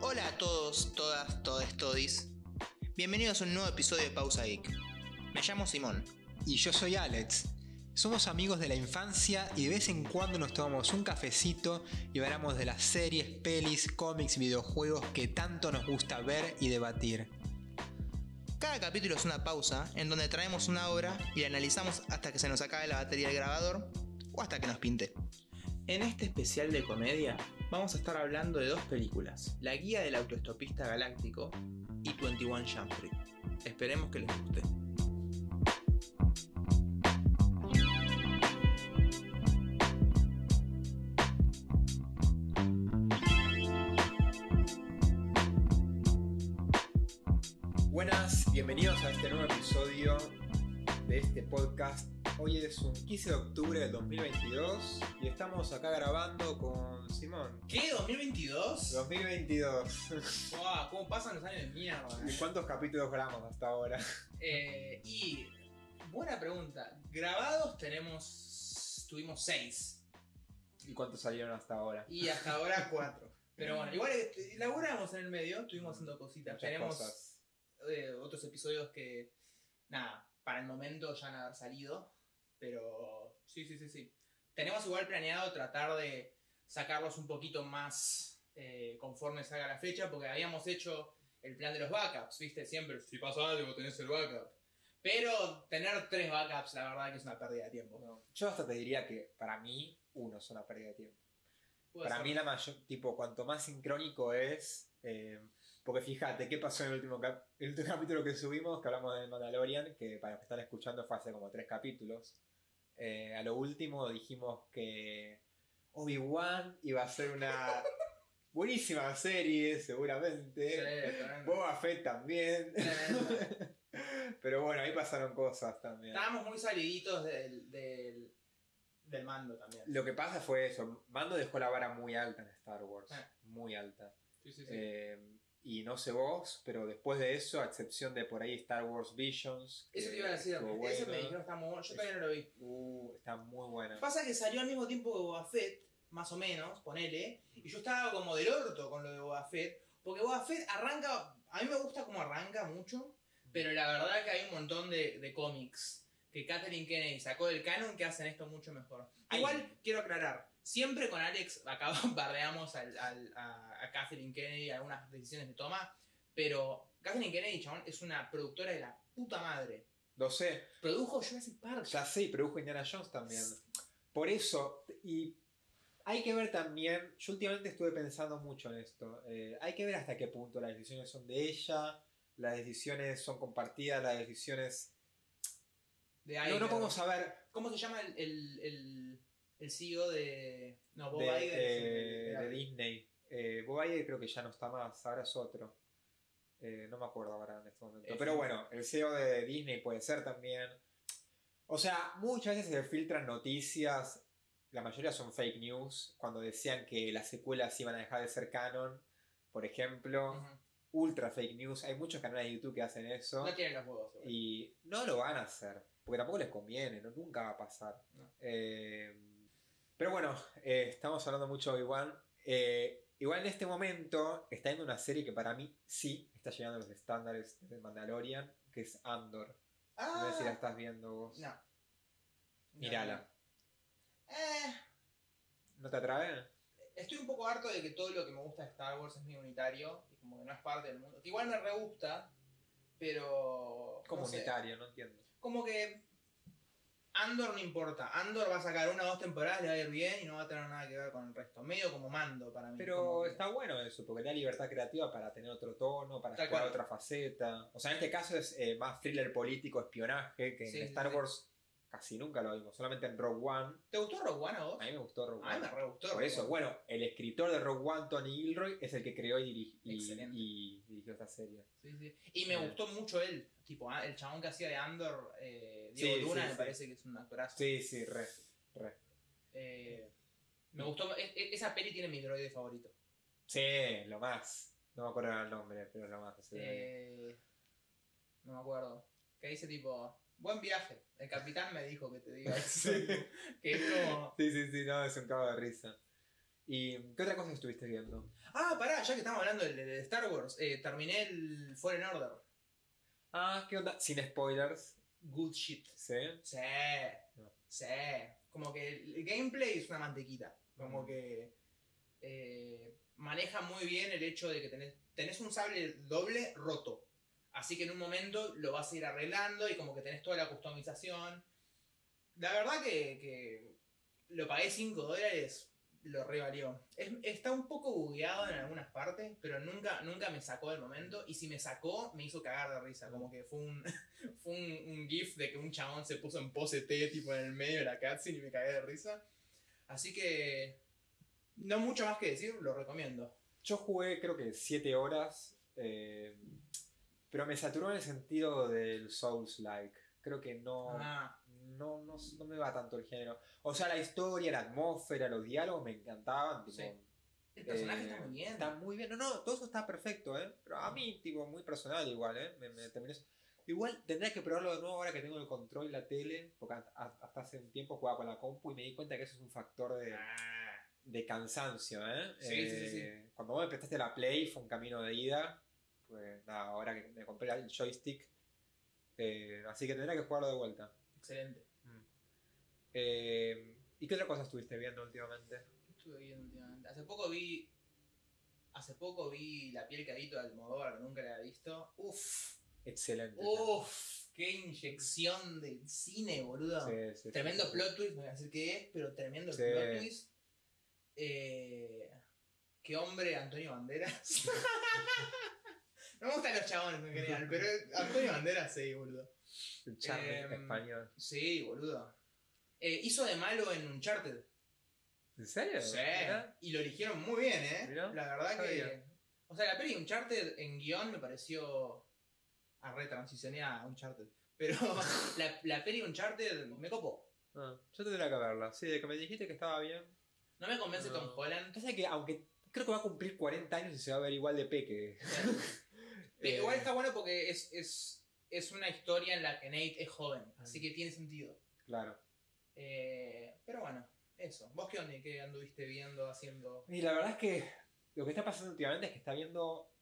Hola a todos, todas, todes, todis. Bienvenidos a un nuevo episodio de Pausa Geek. Me llamo Simón. Y yo soy Alex. Somos amigos de la infancia y de vez en cuando nos tomamos un cafecito y hablamos de las series, pelis, cómics y videojuegos que tanto nos gusta ver y debatir. Cada capítulo es una pausa en donde traemos una obra y la analizamos hasta que se nos acabe la batería del grabador o hasta que nos pinte. En este especial de comedia vamos a estar hablando de dos películas, La guía del autoestopista galáctico y 21 Jump Street. Esperemos que les guste. Buenas, bienvenidos a este nuevo episodio de este podcast. Hoy es un 15 de octubre del 2022 y estamos acá grabando con Simón. ¿Qué? ¿2022? 2022. Wow, ¿Cómo pasan los años de mierda? ¿Y cuántos capítulos grabamos hasta ahora? Eh, y buena pregunta. Grabados tenemos. Tuvimos seis. ¿Y cuántos salieron hasta ahora? Y hasta ahora cuatro. Pero bueno, igual eh, laburamos en el medio, estuvimos haciendo cositas. Muchas tenemos cosas. eh, otros episodios que. Nada, para el momento ya han haber salido. Pero. Sí, sí, sí, sí. Tenemos igual planeado tratar de sacarlos un poquito más eh, conforme salga la fecha, porque habíamos hecho el plan de los backups, ¿viste? Siempre, si pasa algo, tenés el backup. Pero tener tres backups, la verdad que es una pérdida de tiempo. No, Yo hasta te diría que para mí uno es una pérdida de tiempo. Para ser. mí la mayor, tipo, cuanto más sincrónico es, eh, porque fíjate, ¿qué pasó en el último, cap- el último capítulo que subimos, que hablamos de Mandalorian, que para los que están escuchando fue hace como tres capítulos? Eh, a lo último dijimos que Obi-Wan iba a ser una buenísima serie, seguramente. Sí. Boba Fett también. Pero bueno, ahí pasaron cosas también. Estábamos muy saliditos del, del, del mando también. Lo que pasa fue eso, Mando dejó la vara muy alta en Star Wars, Ah. muy alta. Sí, sí, sí. Eh, y no sé vos, pero después de eso, a excepción de por ahí Star Wars Visions. Eso te iba a decir, ese bueno. me dijeron está muy bueno, yo todavía no lo vi. Uh, está muy buena. Pasa que salió al mismo tiempo que Boba Fett, más o menos, ponele, y yo estaba como del orto con lo de Boba Fett, porque Boba Fett arranca, a mí me gusta cómo arranca mucho, pero la verdad que hay un montón de, de cómics que Catherine Kennedy sacó del canon que hacen esto mucho mejor. Ay. Igual, quiero aclarar, siempre con Alex acá bardeamos al- al- a, a Catherine Kennedy algunas decisiones que toma, pero Catherine Kennedy, chabón, es una productora de la puta madre. Lo sé, Produjo Jurassic Park. ya sé, y produjo Indiana Jones también. Por eso, y hay que ver también, yo últimamente estuve pensando mucho en esto, eh, hay que ver hasta qué punto las decisiones son de ella, las decisiones son compartidas, las decisiones... de No, Iger. no podemos saber ¿Cómo se llama el, el, el, el CEO de. No, Bob de, Iger de- de- de Disney. Eh, Bob Iger creo que ya no está más, ahora es otro. Eh, no me acuerdo ahora en este momento. Es Pero bueno, el CEO de Disney puede ser también. O sea, muchas veces se filtran noticias, la mayoría son fake news, cuando decían que las secuelas iban a dejar de ser canon, por ejemplo. Ultra fake news. Hay muchos canales de YouTube que hacen eso. No tienen los huevos, seguro. Y no lo van a hacer, porque tampoco les conviene, ¿no? nunca va a pasar. No. Eh, pero bueno, eh, estamos hablando mucho de Obi-Wan. Eh, igual en este momento está viendo una serie que para mí sí está llegando a los estándares de Mandalorian, que es Andor. No sé si la estás viendo vos. No. Mírala. Eh, ¿No te atrae? estoy un poco harto de que todo lo que me gusta de Star Wars es muy unitario y como que no es parte del mundo. Que igual me re gusta, pero. no sé. Comunitario, no entiendo. como que. Andor no importa. Andor va a sacar una o dos temporadas, le va a ir bien y no va a tener nada que ver con el resto. Medio como mando para mí. Pero que- está bueno eso, porque te da libertad creativa para tener otro tono, para Tal explorar cual. otra faceta. O sea, en este caso es eh, más thriller político, espionaje, que Sí, en Star sí. Wars casi nunca lo vimos, solamente en Rogue One. ¿Te gustó Rogue One a vos? A mí me gustó Rogue A mí One. me re gustó. Por eso, One. bueno, el escritor de Rogue One, Tony Gilroy, es el que creó y, diri- y- dirigió esta serie. Sí, sí. Y me Sí. gustó mucho él. Tipo, ah, el chabón que hacía de Andor, eh, Diego Luna, me parece que es un actorazo. Sí, sí, re, re. Eh, me gustó. e- e- esa peli tiene mi droide favorito. Sí, lo más. No me acuerdo el nombre, pero lo más. Eh, no me acuerdo. Que dice tipo, buen viaje. El capitán me dijo que te diga eso. que es como... Sí, sí, sí, no, es un cabo de risa. ¿Y qué otra cosa estuviste viendo? Ah, pará, ya que estamos hablando de, de Star Wars, eh, terminé el Fallen Order. Ah, ¿qué onda? Sin spoilers. Good shit. ¿Sí? Sí, No. sí. Como que el gameplay es una mantequita. Como Mm. que eh, maneja muy bien el hecho de que tenés, tenés un sable doble roto. Así que en un momento lo vas a ir arreglando y como que tenés toda la customización. La verdad que, que lo pagué 5 dólares, lo revalió. Es- está un poco bugueado en algunas partes, pero nunca, nunca me sacó del momento. Y si me sacó, me hizo cagar de risa. Como que fue un, fue un gif de que un chabón se puso en pose T, tipo en el medio de la cutscene y me cagué de risa. Así que, no mucho más que decir, lo recomiendo. Yo jugué creo que 7 horas, eh, pero me saturó en el sentido del Souls-like. Creo que no, Ah, no, no, no me va tanto el género. O sea, la historia, la atmósfera, los diálogos me encantaban. Tipo, Sí. el personaje eh, está muy bien. Está muy bien. No, no, todo eso está perfecto, ¿eh? Pero a mí, tipo, muy personal igual, ¿eh? Me, me terminó- Igual tendría que probarlo de nuevo ahora que tengo el control y la tele, porque hasta, hace un tiempo jugaba con la compu y me di cuenta que eso es un factor de, Ah, de cansancio, ¿eh? Sí, sí, sí, sí. Eh, Cuando vos me prestaste la Play fue un camino de ida. Pues nada, ahora que me compré el joystick. eh, así que tendría que jugarlo de vuelta. excelente. Eh, ¿Y qué otra cosa estuviste viendo últimamente? ¿Qué estuve viendo últimamente? Hace poco vi. Hace poco vi La piel cadito de Almodóvar, nunca la había visto. Uf, Excelente. uf, qué inyección de cine, boludo. Sí, sí, Tremendo sí. plot twist, no voy a decir qué es, pero tremendo plot twist. Eh, qué hombre Antonio Banderas. no me gustan los chabones en general, pero Antonio Banderas sí, boludo. El charme Em, español. Sí, boludo. Eh, hizo de malo en Uncharted. ¿En serio? Sí. Y lo eligieron muy bien, ¿eh? La verdad que. O sea, la peli Uncharted en guion me pareció. A retransicioné a Uncharted. Pero la, la peli Uncharted me copó. Ah, yo tendría que verla. Sí, de que me dijiste que estaba bien. No me convence No. Tom Holland. Pasa que, aunque creo que va a cumplir 40 años y se va a ver igual de peque. Pero Eh, igual está bueno porque es, es, es una historia en la que Nate es joven. Así Mm. que tiene sentido. Claro. Eh, pero bueno, eso. ¿Vos qué onda? ¿Qué anduviste viendo, haciendo? Y la verdad es que lo que está pasando últimamente es que está viendo.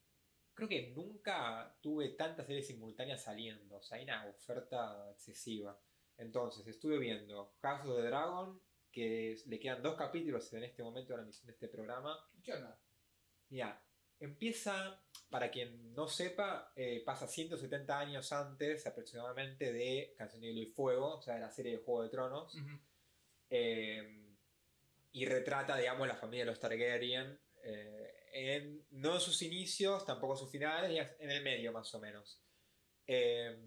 Creo que nunca tuve tantas series simultáneas saliendo. O sea, hay una oferta excesiva. Entonces, estuve viendo House of the Dragon, que le quedan dos capítulos en este momento de la emisión de este programa. ¿Qué onda? Mira, empieza, para quien no sepa, eh, pasa 170 años antes aproximadamente de Canción de Hielo y Fuego, o sea, de la serie de Juego de Tronos. Eh, y retrata, digamos, la familia de los Targaryen. eh, en, no en sus inicios, tampoco en sus finales, en el medio más o menos. Eh,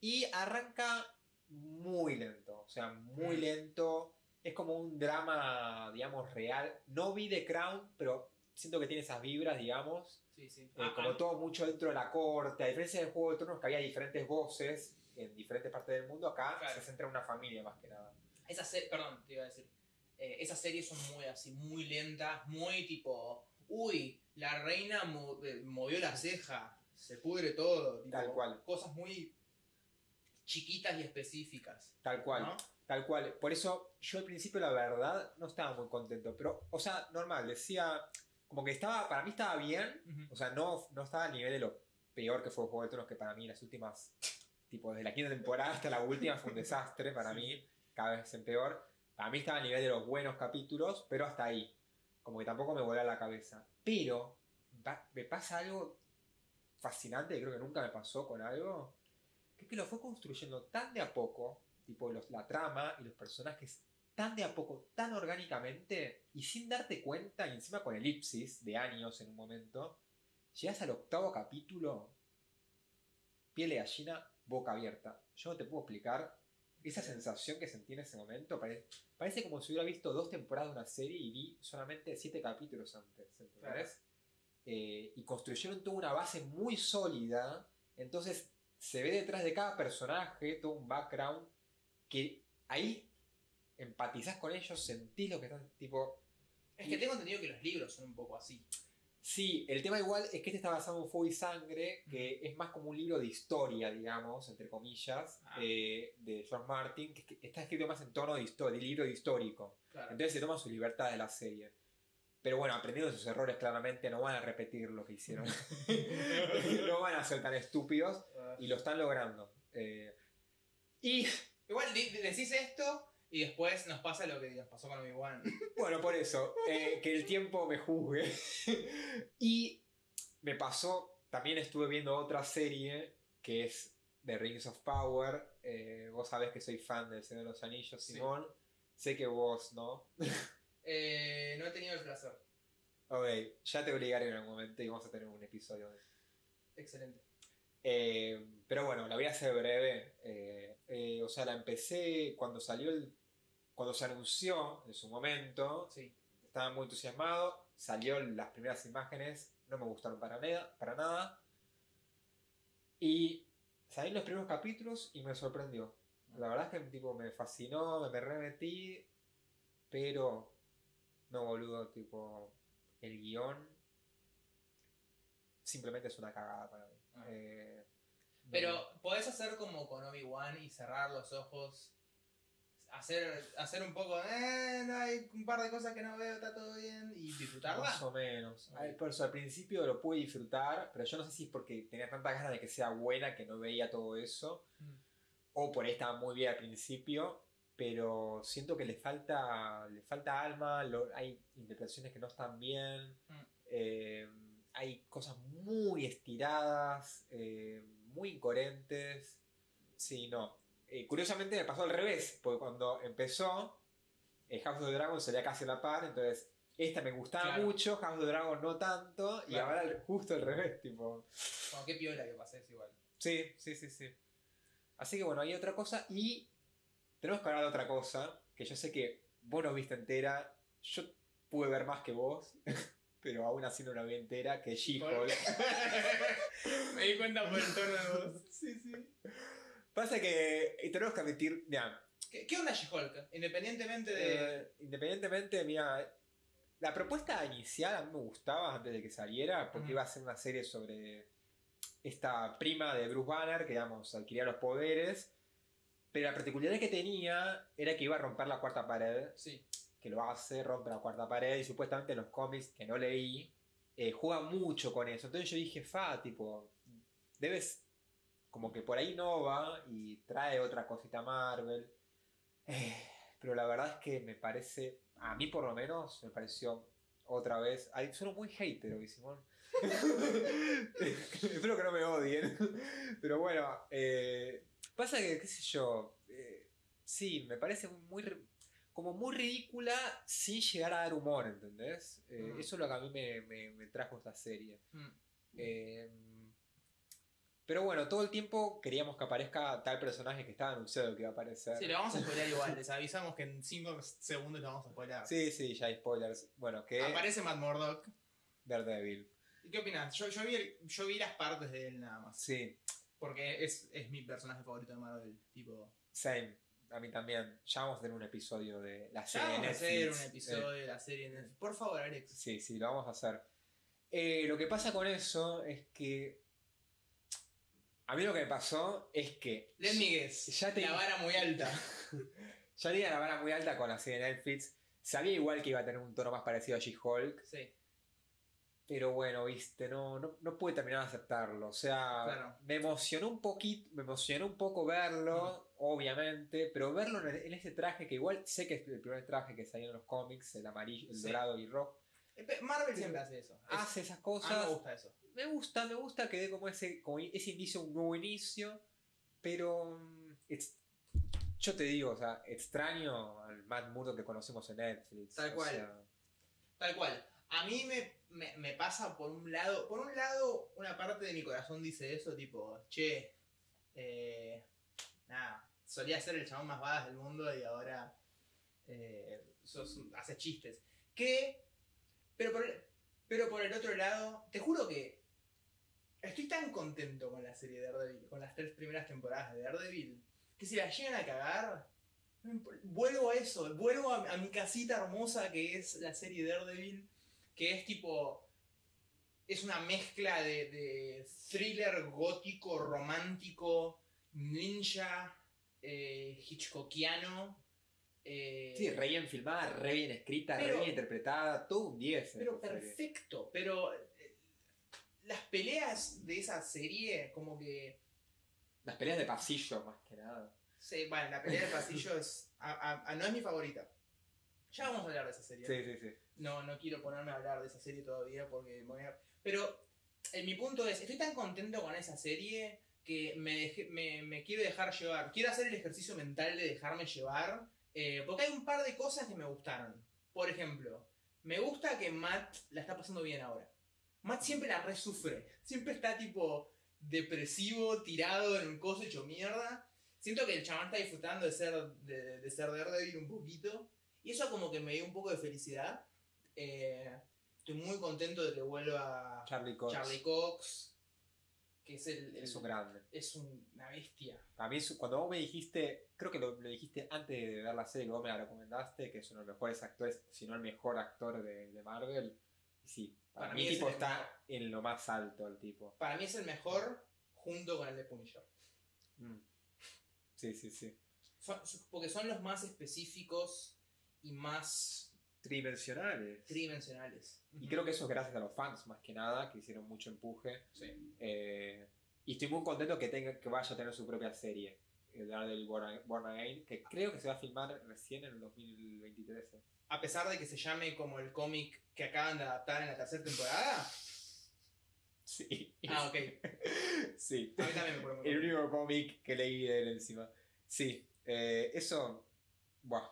y arranca muy lento, o sea, muy Mm. lento. Es como un drama, digamos, real. No vi The Crown, pero siento que tiene esas vibras, digamos. Sí, sí. Eh, Ah, como ah, todo mucho dentro de la corte. A diferencia del Juego de Tronos, que había diferentes voces en diferentes partes del mundo, acá Claro. se centra en una familia más que nada. Esas se- perdón, te iba a decir. Eh, esas series son muy así, muy lentas, muy tipo. Uy, la reina mo- eh, movió la ceja, se pudre todo. tipo, Tal cual. Cosas muy chiquitas y específicas. Tal cual. ¿no? Tal cual. Por eso yo al principio, la verdad, no estaba muy contento. Pero, o sea, normal, decía. Como que estaba, para mí estaba bien. O sea, no, no estaba al nivel de lo peor que fue Juego de Tronos, que para mí las últimas. Tipo, desde la quinta temporada hasta la última fue un desastre para Sí. mí. Cada vez en peor. Para mí estaba al nivel de los buenos capítulos, pero hasta ahí. Como que tampoco me voló a la cabeza. Pero va- me pasa algo fascinante, que creo que nunca me pasó con algo, que es que lo fue construyendo tan de a poco, tipo los, la trama y los personajes tan de a poco, tan orgánicamente, y sin darte cuenta, y encima con elipsis de años en un momento, llegas al octavo capítulo, piel de gallina, boca abierta. Yo no te puedo explicar esa sensación que sentí en ese momento. Parece, parece como si hubiera visto dos temporadas de una serie y vi solamente siete capítulos antes. ¿entendés? Claro. Eh, y construyeron toda una base muy sólida. Entonces se ve detrás de cada personaje todo un background que ahí empatizás con ellos, sentís lo que están tipo. Es que tengo entendido que los libros son un poco así. Sí, el tema igual es que este está basado en Fuego y Sangre, que es más como un libro de historia, digamos, entre comillas, Ah. eh, de George Martin, que, está escrito más en tono de, histo- de libro histórico. Claro. Entonces se toma su libertad de la serie. Pero bueno, aprendiendo sus errores claramente, no van a repetir lo que hicieron. no van a ser tan estúpidos y lo están logrando. Eh, y Igual decís esto y después nos pasa lo que nos pasó con Obi-Wan. bueno, por eso, eh, que el tiempo me juzgue. y me pasó, también estuve viendo otra serie que es The Rings of Power. Eh, vos sabés que soy fan del Señor de los Anillos, Sí. Simón. Sé que vos no. Eh, no he tenido el placer. Ok, ya te obligaré en algún momento y vamos a tener un episodio de. Excelente. Eh, pero bueno, la voy a hacer breve. Eh, eh, o sea, la empecé cuando salió el. Cuando se anunció en su momento. Sí. Estaba muy entusiasmado. Salió las primeras imágenes. No me gustaron para, nada- para nada. Y salí los primeros capítulos y me sorprendió. La verdad es que tipo, me fascinó, me, me remetí. Pero. No, boludo, tipo. El guion. Simplemente es una cagada para mí. Ah. Eh, no- Pero podés hacer como con Obi-Wan y cerrar los ojos. Hacer, hacer un poco, eh, no, hay un par de cosas que no veo, está todo bien. Y disfrutarla. Más o menos. Ay, Por eso al principio lo pude disfrutar, pero yo no sé si es porque tenía tanta ganas de que sea buena que no veía todo eso, Mm. o por ahí estaba muy bien al principio, pero siento que le falta, le falta alma, lo- hay interpretaciones que no están bien, Mm. eh, hay cosas muy estiradas, eh, muy incoherentes. Sí, no. Eh, curiosamente me pasó al revés, porque cuando empezó, eh, House of the Dragon salía casi a la par, entonces esta me gustaba Claro. mucho, House of the Dragon no tanto, y ahora justo al revés, tipo. Como qué piola que pases igual. Sí, sí, sí, sí. Así que bueno, hay otra cosa y tenemos que hablar de otra cosa, que yo sé que vos no viste entera, yo pude ver más que vos, pero aún así no la vi entera, que es She-Hulk. Me di cuenta por el tono de voz. sí, sí. Pasa que eh, tenemos que admitir, ya, ¿Qué, qué onda She-Hulk? Independientemente de. eh, independientemente, mira, la propuesta inicial a mí me gustaba antes de que saliera, porque Ujú. iba a ser una serie sobre esta prima de Bruce Banner, que digamos, adquiría los poderes, pero la particularidad que tenía era que iba a romper la cuarta pared, Sí. que lo hace, rompe la cuarta pared, y supuestamente en los cómics que no leí, eh, juega mucho con eso. Entonces yo dije, fa, tipo, debes, como que por ahí no va y trae otra cosita Marvel. Eh, pero la verdad es que me parece, a mí por lo menos, me pareció otra vez. Ay, sueno muy hater hoy, Simón. Espero que no me odien. Pero bueno, eh, pasa que, qué sé yo, eh, sí, me parece muy, como muy ridícula sin llegar a dar humor, ¿entendés? Eh, Mm. Eso es lo que a mí me, me- me trajo esta serie. Mm. Pero bueno, todo el tiempo queríamos que aparezca tal personaje que estaba anunciado que iba a aparecer. Sí, lo vamos a spoilear igual. Les avisamos que en 5 segundos lo vamos a spoilear. Sí, sí, ya hay spoilers. Bueno, que Aparece Matt Murdock. Daredevil. ¿Y ¿Qué opinas? Yo, yo, vi el- yo vi las partes de él nada más. Sí, Porque es, es mi personaje favorito de Marvel. Tipo. same. A mí también. Ya vamos a tener un episodio de la Ya serie vamos a hacer un episodio Eh, de la serie. Netflix. Por favor, Alex. sí, sí, lo vamos a hacer. Eh, lo que pasa con eso es que. A mí lo que me pasó es que. Let me guess. Ya te- La vara muy alta. Ya tenía la vara muy alta con la serie de Netflix. Sabía igual que iba a tener un tono más parecido a She-Hulk. Sí. Pero bueno, viste, no, no, no pude terminar de aceptarlo. O sea, Claro. me emocionó un poquito, me emocionó un poco verlo, obviamente, pero verlo en, en ese traje, que igual sé que es el primer traje que salió en los cómics, el amarillo, el Sí. dorado y rojo, Marvel siempre hace eso. Es- hace esas a mí cosas. me gusta eso. Me gusta, me gusta que dé como ese, como ese inicio, un nuevo inicio, pero mm, ex- yo te digo, o sea, extraño al Matt Murdock que conocemos en Netflix. Tal cual. sea, Tal cual. A mí me, me, me pasa por un lado. Por un lado, una parte de mi corazón dice eso, tipo, che. Eh, nada. Solía ser el chabón más badass del mundo y ahora. Eh, sos, haces chistes. Que. Pero por, pero por el otro lado, te juro que. Estoy tan contento con la serie de Daredevil, con las tres primeras temporadas de Daredevil, que si la llegan a cagar, vuelvo a eso, vuelvo a, a mi casita hermosa que es la serie Daredevil, que es tipo. Es una mezcla de, de thriller gótico, romántico, ninja, eh, hitchcockiano, Eh, Sí, re bien filmada, re bien escrita, Pero- re bien interpretada, todo un 10. en Pero serie. perfecto, pero las peleas de esa serie, como que. Las peleas de pasillo, más que nada. Sí, bueno, la pelea del pasillo es, a- a- a- no es mi favorita. Ya vamos a hablar de esa serie. Sí, sí, sí. No, no quiero ponerme a hablar de esa serie todavía porque me voy a... Pero eh, mi punto es, estoy tan contento con esa serie que me, me, me quiero dejar llevar. Quiero hacer el ejercicio mental de dejarme llevar. eh, porque hay un par de cosas que me gustaron. Por ejemplo, me gusta que Matt la está pasando bien ahora. Matt siempre la resufre. Siempre está tipo depresivo, tirado en un coso hecho mierda. Siento que el chamán está disfrutando de ser, de, de ser Daredevil un poquito. Y eso como que me dio un poco de felicidad. Eh, estoy muy contento de que vuelva Charlie Cox Charlie Cox, que es el, el- es un grande. es una bestia. A mí, es- cuando vos me dijiste, creo que lo, lo dijiste antes de ver la serie, que vos me la recomendaste, que es uno de los mejores actores, si no el mejor actor de, de Marvel. Y sí, para, Para mí el es tipo el está en lo más alto, el tipo. Para mí es el mejor junto con el de Punisher. Mm. Sí, sí, sí. Son- porque son los más específicos y más Tridimensionales. tridimensionales. Y creo que eso es gracias a los fans, más que nada, que hicieron mucho empuje. Sí. Eh, y estoy muy contento que, tenga, que vaya a tener su propia serie, Daredevil Born, Born Again, que creo que se va a filmar recién en el 2023. eh. A pesar de que se llame como el cómic que acaban de adaptar en la tercera temporada. Sí. Ah, ok. sí. A mí también me pone muy El único cómic que leí de él encima. Sí. eh, eso. Buah.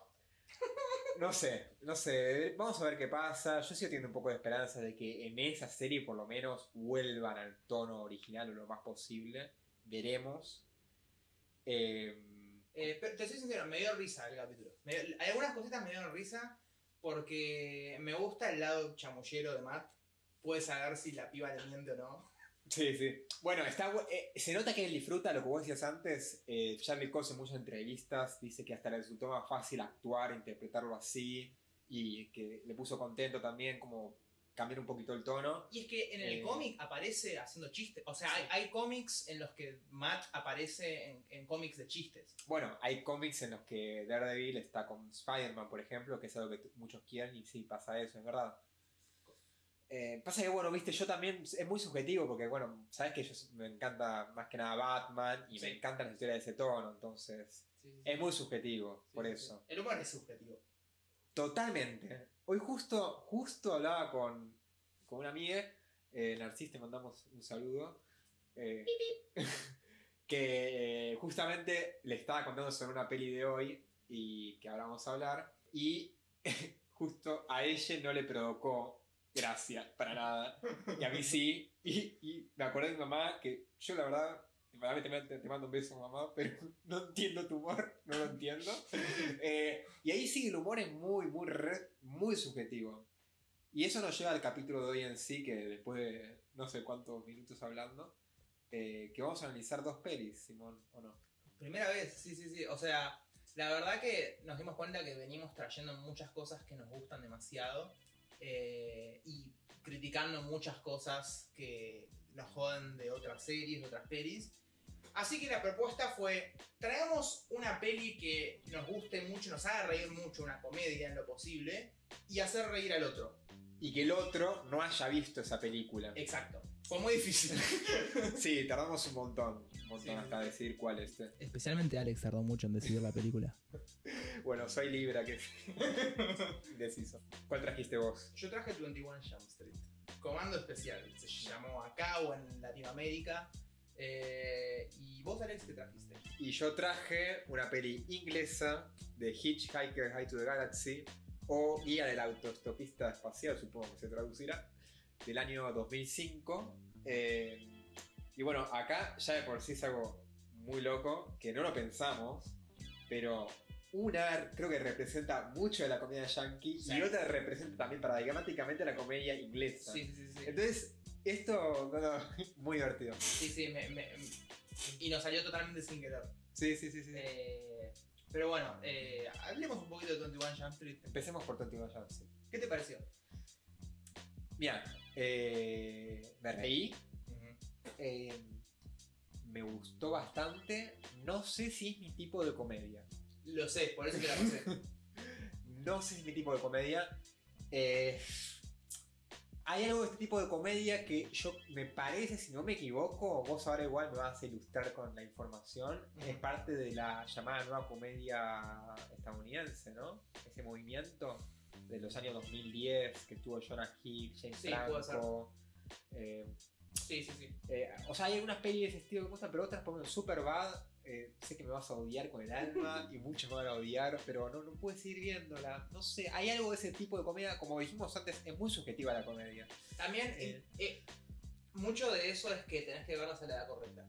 No sé, no sé. Vamos a ver qué pasa. Yo sigo teniendo un poco de esperanza de que en esa serie por lo menos vuelvan al tono original lo más posible. Veremos. Eh, Eh, pero te soy sincero, me dio risa el capítulo. Dio- algunas cositas me dieron risa porque me gusta el lado chamullero de Matt. Puede saber si la piba le miente o no. Sí, sí. Bueno, está, eh, se nota que él disfruta lo que vos decías antes. Eh, Charlie Cox en muchas entrevistas dice que hasta le resultó más fácil actuar, interpretarlo así. Y que le puso contento también, como cambiar un poquito el tono. Y es que en el Eh. cómic aparece haciendo chistes. O sea, hay, Sí. hay cómics en los que Matt aparece en, en cómics de chistes. Bueno, hay cómics en los que Daredevil está con Spider-Man, por ejemplo, que es algo que muchos quieren y sí, pasa eso, es verdad. Eh, pasa que, bueno, viste, yo también es muy subjetivo porque, bueno, sabes que yo me encanta más que nada Batman y Sí. me encantan las historias de ese tono, entonces es muy subjetivo, Sí, por sí, eso. sí. El humor es subjetivo. Totalmente. Hoy justo, justo hablaba con, con una amiga, eh, Narcis, te mandamos un saludo, eh, que eh, justamente le estaba contando sobre una peli de hoy y que ahora vamos a hablar, y justo a ella no le provocó gracia para nada, y a mí sí, y, y me acordé de mi mamá que yo la verdad... Te, te mando un beso, mamá, pero no entiendo tu humor, no lo entiendo. Eh, y ahí sí, el humor es muy, muy, re- muy subjetivo. Y eso nos lleva al capítulo de hoy en sí, que después de no sé cuántos minutos hablando, eh, que vamos a analizar dos pelis, Simón, ¿o no? Primera vez, sí, sí, sí. O sea, la verdad que nos dimos cuenta que venimos trayendo muchas cosas que nos gustan demasiado eh, y criticando muchas cosas que nos joden de otras series, de otras pelis. Así que la propuesta fue, traemos una peli que nos guste mucho, nos haga reír mucho, una comedia en lo posible, y hacer reír al otro. Y que el otro no haya visto esa película. Exacto. Fue muy difícil. Sí, tardamos un montón, un montón Sí. hasta decidir cuál es. eh. Especialmente Alex tardó mucho en decidir la película. Bueno, soy Libra, que indeciso. ¿Cuál trajiste vos? Yo traje 21 Jump Street. Comando especial. Se llamó acá o en Latinoamérica. Eh, ¿Y vos, Alex, qué trajiste? Y yo traje una peli inglesa de Hitchhiker High to the Galaxy o Guía del autostopista espacial, supongo que se traducirá, del año 2005. Eh, y bueno, acá ya de por sí es algo muy loco, que no lo pensamos, pero una creo que representa mucho de la comedia yankee Sí. y otra representa también paradigmáticamente la comedia inglesa. Sí, sí, sí. Entonces, esto, no, no, muy divertido. Sí, sí, me- me- y nos salió totalmente sin querer. Sí, sí, sí, sí. Eh, pero bueno, eh, hablemos un poquito de 21 Jump Street. Empecemos por Tonto Jump, sí. ¿Qué te pareció? Bien, eh, me reí, eh, me gustó bastante, no sé si es mi tipo de comedia. Lo sé, por eso te la pasé. no sé si es mi tipo de comedia. Eh, hay algo de este tipo de comedia que yo me parece, si no me equivoco, vos ahora igual me vas a ilustrar con la información, es parte de la llamada nueva comedia estadounidense, ¿no? Ese movimiento de los años 2010 que tuvo Jonah Hill, James Sí, Franco. eh, Sí, sí, sí. eh, o sea, hay algunas pelis de ese estilo que me gustan, pero otras, por ejemplo, Superbad, eh, sé que me vas a odiar con el alma y muchos me van a odiar, pero no, no puedes seguir viéndola. No sé, hay algo de ese tipo de comedia, como dijimos antes, es muy subjetiva la comedia. También, Eh. eh, mucho de eso es que tenés que verlas a la edad correcta.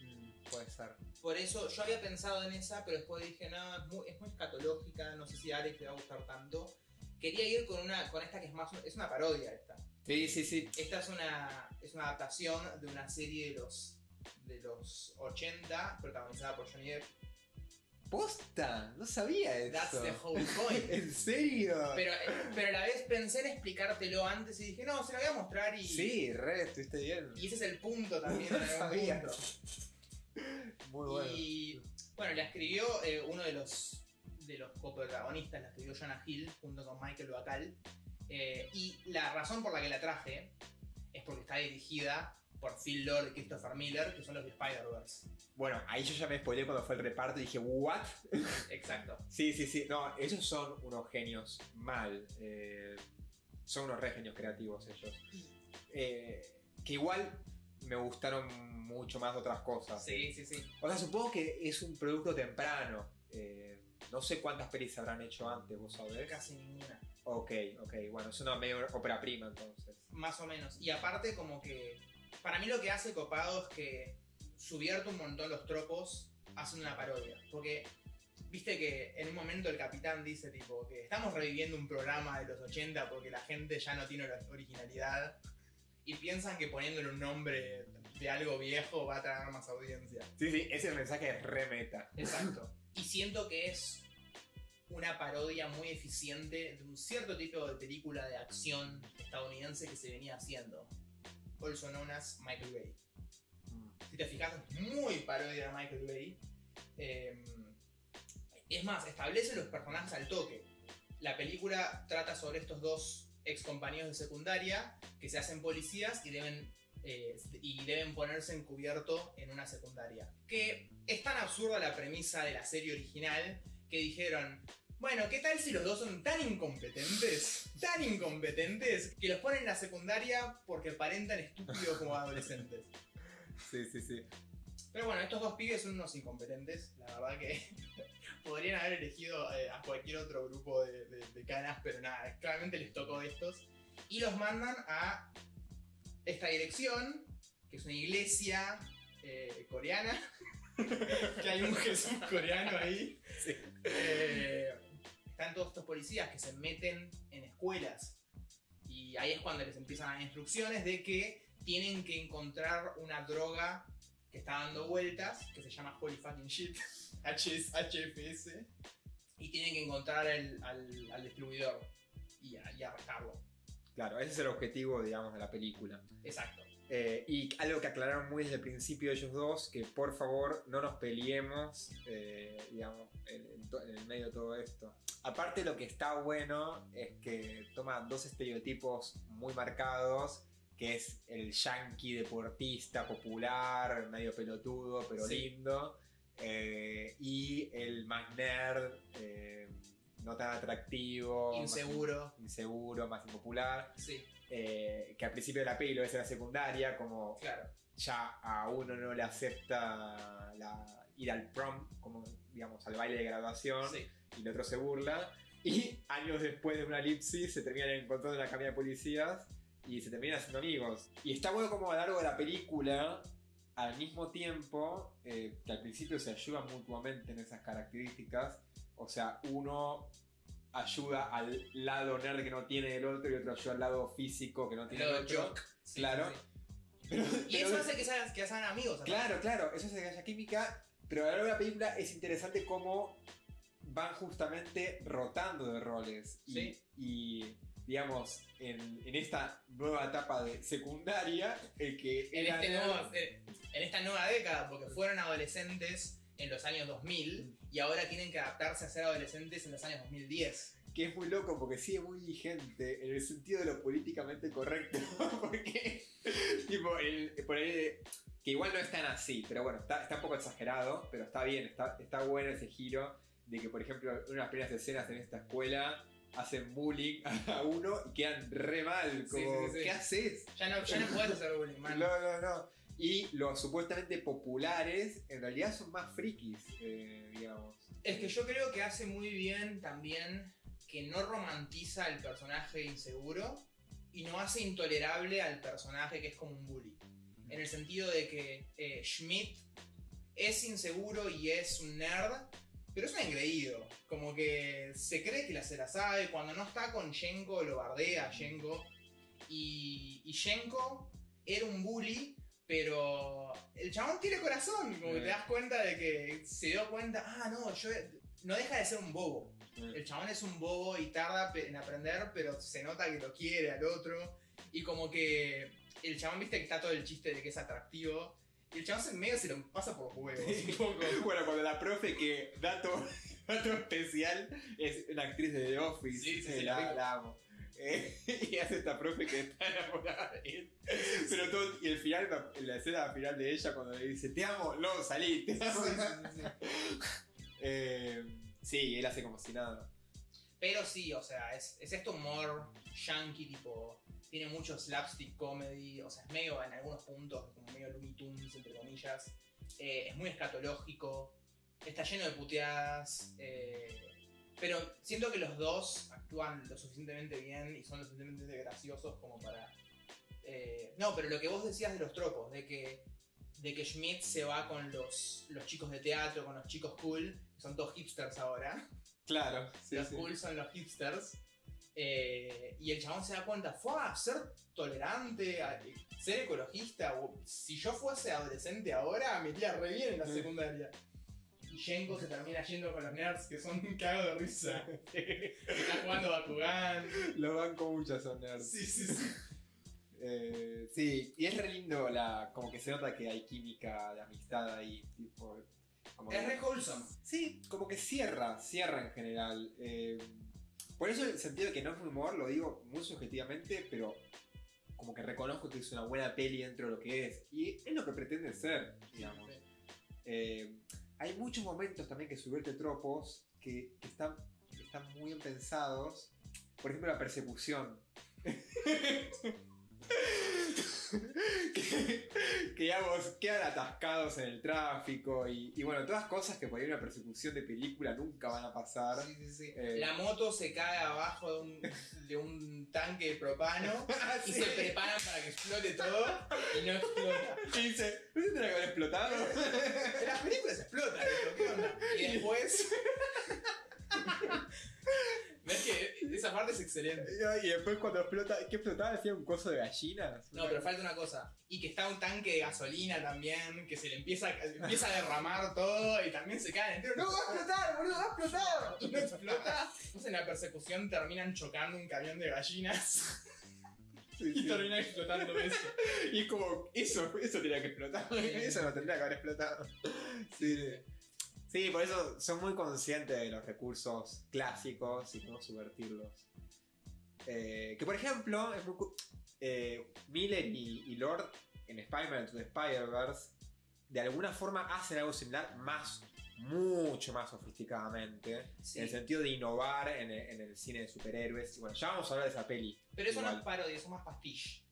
Mm, puede ser. Por eso yo había pensado en esa, pero después dije, no, es muy, es muy escatológica, no sé si a Alex le va a gustar tanto. Quería ir con una con esta que es más, es una parodia esta. Sí, sí, sí. Esta es una, es una adaptación de una serie de los, de los 80, protagonizada por Johnny Depp. ¡Posta! No sabía eso. That's the whole point. ¿En serio? Pero, pero a la vez pensé en explicártelo antes y dije, no, se lo voy a mostrar y... Sí, re, estuviste bien. Y ese es el punto también. No sabía. punto. Muy bueno. Y bueno, la escribió eh, uno de los, de los coprotagonistas, la escribió Jonah Hill junto con Michael Bacall. Eh, y la razón por la que la traje es porque está dirigida por Phil Lord y Christopher Miller, que son los de Spider-Verse. Bueno, ahí yo ya me spoileé cuando fue el reparto y dije, ¿what? Exacto. Sí, sí, sí. No, ellos son unos genios mal. eh, son unos re genios creativos ellos. Eh, que igual me gustaron mucho más otras cosas. Sí, sí, sí. O sea, supongo que es un producto temprano. eh, no sé cuántas pelis habrán hecho antes, vos sabés. Casi ninguna. Ok, ok. Bueno, es una medio ópera prima entonces. Más o menos. Y aparte como que... Para mí lo que hace copado es que subierto un montón los tropos, hacen una parodia. Porque viste que en un momento el capitán dice tipo que estamos reviviendo un programa de los 80 porque la gente ya no tiene ori- originalidad. Y piensan que poniéndole un nombre de algo viejo va a traer más audiencia. Sí, sí, ese mensaje es re meta. Exacto. Y siento que es una parodia muy eficiente de un cierto tipo de película de acción estadounidense que se venía haciendo. Also known as Michael Bay. Si te fijas, es muy parodia de Michael Bay. Eh, es más, establece los personajes al toque. La película trata sobre estos dos ex compañeros de secundaria que se hacen policías y deben, eh, y deben ponerse encubierto en una secundaria. Que es tan absurda la premisa de la serie original que dijeron, bueno, ¿qué tal si los dos son tan incompetentes, tan incompetentes, que los ponen en la secundaria porque aparentan estúpidos como adolescentes? Sí, sí, sí. Pero bueno, estos dos pibes son unos incompetentes. La verdad que podrían haber elegido eh, a cualquier otro grupo de, de- de canas, pero nada, claramente les tocó estos. Y los mandan a esta dirección, que es una iglesia eh, coreana. que hay un Jesús coreano ahí. Sí. Eh, están todos estos policías que se meten en escuelas. Y ahí es cuando les empiezan a dar instrucciones de que tienen que encontrar una droga que está dando vueltas, que se llama Holy Fucking Shit, HFS, y tienen que encontrar el- al, al distribuidor y, a- y arrestarlo. Claro, ese es el objetivo, digamos, de la película. Exacto. Eh, y algo que aclararon muy desde el principio ellos dos, que por favor no nos peleemos, eh, digamos, en, el medio de todo esto. Aparte lo que está bueno es que toma dos estereotipos muy marcados, que es el yankee deportista popular, medio pelotudo, pero Sí. lindo, eh, y el más nerd, no tan atractivo, más Inseguro. inseguro, más impopular Sí, eh, que al principio de la peli lo ves en la secundaria, como claro. ya a uno no le acepta la- ir al prom, como digamos al baile de graduación, Sí. y el otro se burla. Y años después de una elipsis se terminan encontrando en la camilla de policías y se terminan haciendo amigos. Y está bueno como a lo largo de la película, al mismo tiempo, eh, que al principio se ayudan mutuamente en esas características, o sea, uno ayuda al lado nerd que no tiene el otro y otro ayuda al lado físico que no El tiene el lado otro. jock. Sí, Claro. sí, sí. Pero- Y pero- eso hace que sean, que sean amigos. Claro, claro, eso hace que haya química, pero a lo largo de la película es interesante cómo van justamente rotando de roles. Y, Sí. y, digamos, en, en esta nueva etapa de secundaria, el que en, era este nuevo- eh, en esta nueva década, porque fueron adolescentes en los años 2000 y ahora tienen que adaptarse a ser adolescentes en los años 2010. que es muy loco porque sigue muy vigente en el sentido de lo políticamente correcto. porque, tipo, el, por ahí, que igual no es tan así, pero bueno, está, está un poco exagerado, pero está bien, está, está bueno ese giro de que, por ejemplo, en unas primeras escenas en esta escuela hacen bullying a uno y quedan re mal. Sí, Como, sí, sí, sí. ¿qué haces? Ya no, ya no puedes hacer bullying, man. No, no, no. Y los supuestamente populares en realidad son más frikis, eh, digamos. Es que yo creo que hace muy bien también que no romantiza al personaje inseguro y no hace intolerable al personaje que es como un bully. En el sentido de que eh, Schmidt es inseguro y es un nerd, pero es un engreído. Como que se cree que la se la sabe. Cuando no está con Shenko, lo bardea a Shenko. Y, y Shenko era un bully, pero el chabón tiene corazón. Como que te das cuenta de que se dio cuenta, ah, no, yo no deja de ser un bobo. El chabón es un bobo y tarda en aprender, pero se nota que lo quiere al otro. Y como que el chabón, viste que está todo el chiste de que es atractivo. Y el chabón se medio se lo pasa por huevos. un poco. Bueno, cuando la profe que, dato, dato especial, es una actriz de The Office. Sí, sí, eh, sí, la, la la amo. Eh, y hace esta profe que está enamorada de él. Pero todo, y el final, la escena final de ella cuando le dice, te amo, no, salí, te amo. Sí, sí, sí. Eh, sí, él hace como si nada. Pero sí, o sea, es, es este humor yankee, tipo. Tiene mucho slapstick comedy, o sea, es medio en algunos puntos, como medio Looney Tunes, entre comillas. Eh, es muy escatológico, está lleno de puteadas. eh, pero siento que los dos actúan lo suficientemente bien y son lo suficientemente graciosos como para. eh, no, pero lo que vos decías de los tropos, de que, de que Schmidt se va con los, los chicos de teatro, con los chicos cool, que son todos hipsters ahora. Claro, sí, los sí. cool son los hipsters. eh, y el chabón se da cuenta, fue a ser tolerante, a ser ecologista. Si yo fuese adolescente ahora, me iría re bien en la secundaria. Y Shenko se termina yendo con los nerds, que son un cago de risa. Está jugando Bakugan. Lo banco mucho son nerds. Sí, sí, sí. Eh, sí, y es re lindo la, como que se nota que hay química de amistad ahí, tipo, como Es que- re wholesome. Sí, como que cierra, cierra en general. Eh, por eso el sentido de que no es muy humor, lo digo muy subjetivamente, pero como que reconozco que es una buena peli dentro de lo que es. Y es lo que pretende ser, digamos. Eh, hay muchos momentos también que subvierte tropos que, están, muy pensados. Por ejemplo, la persecución. que, que, digamos, quedan atascados en el tráfico y, y bueno, todas cosas que por ahí una persecución de película nunca van a pasar. Sí, sí, sí. Eh. La moto se cae abajo de un, de un tanque de propano y Sí. se preparan para que explote todo y no explota. Y dice, ¿no se tendrá que haber explotado? En las películas explota esto, ¿qué onda? Y después. ¿Ves que esa parte es excelente? y después cuando explota, ¿qué explotaba? ¿Hacía un coso de gallinas? No, pero falta una cosa. Y que está un tanque de gasolina también, que se le empieza, empieza a derramar todo y también se caen entero. ¡No, va a explotar, boludo, va a explotar! Y no explota. Entonces en la persecución terminan chocando un camión de gallinas Sí, y sí. terminan explotando eso. Y es como, eso, eso tenía que explotar. Eso no tendría que haber explotado. Sí, sí. Sí, por eso son muy conscientes de los recursos clásicos y cómo subvertirlos. Eh, que por ejemplo, es muy eh, Miller y, y Lord en Spider-Man Into the Spider-Verse de alguna forma hacen algo similar, más, mucho más sofisticadamente, Sí. en el sentido de innovar en el, en el cine de superhéroes. Y bueno, ya vamos a hablar de esa peli. Pero eso no es parodia, eso es más pastiche,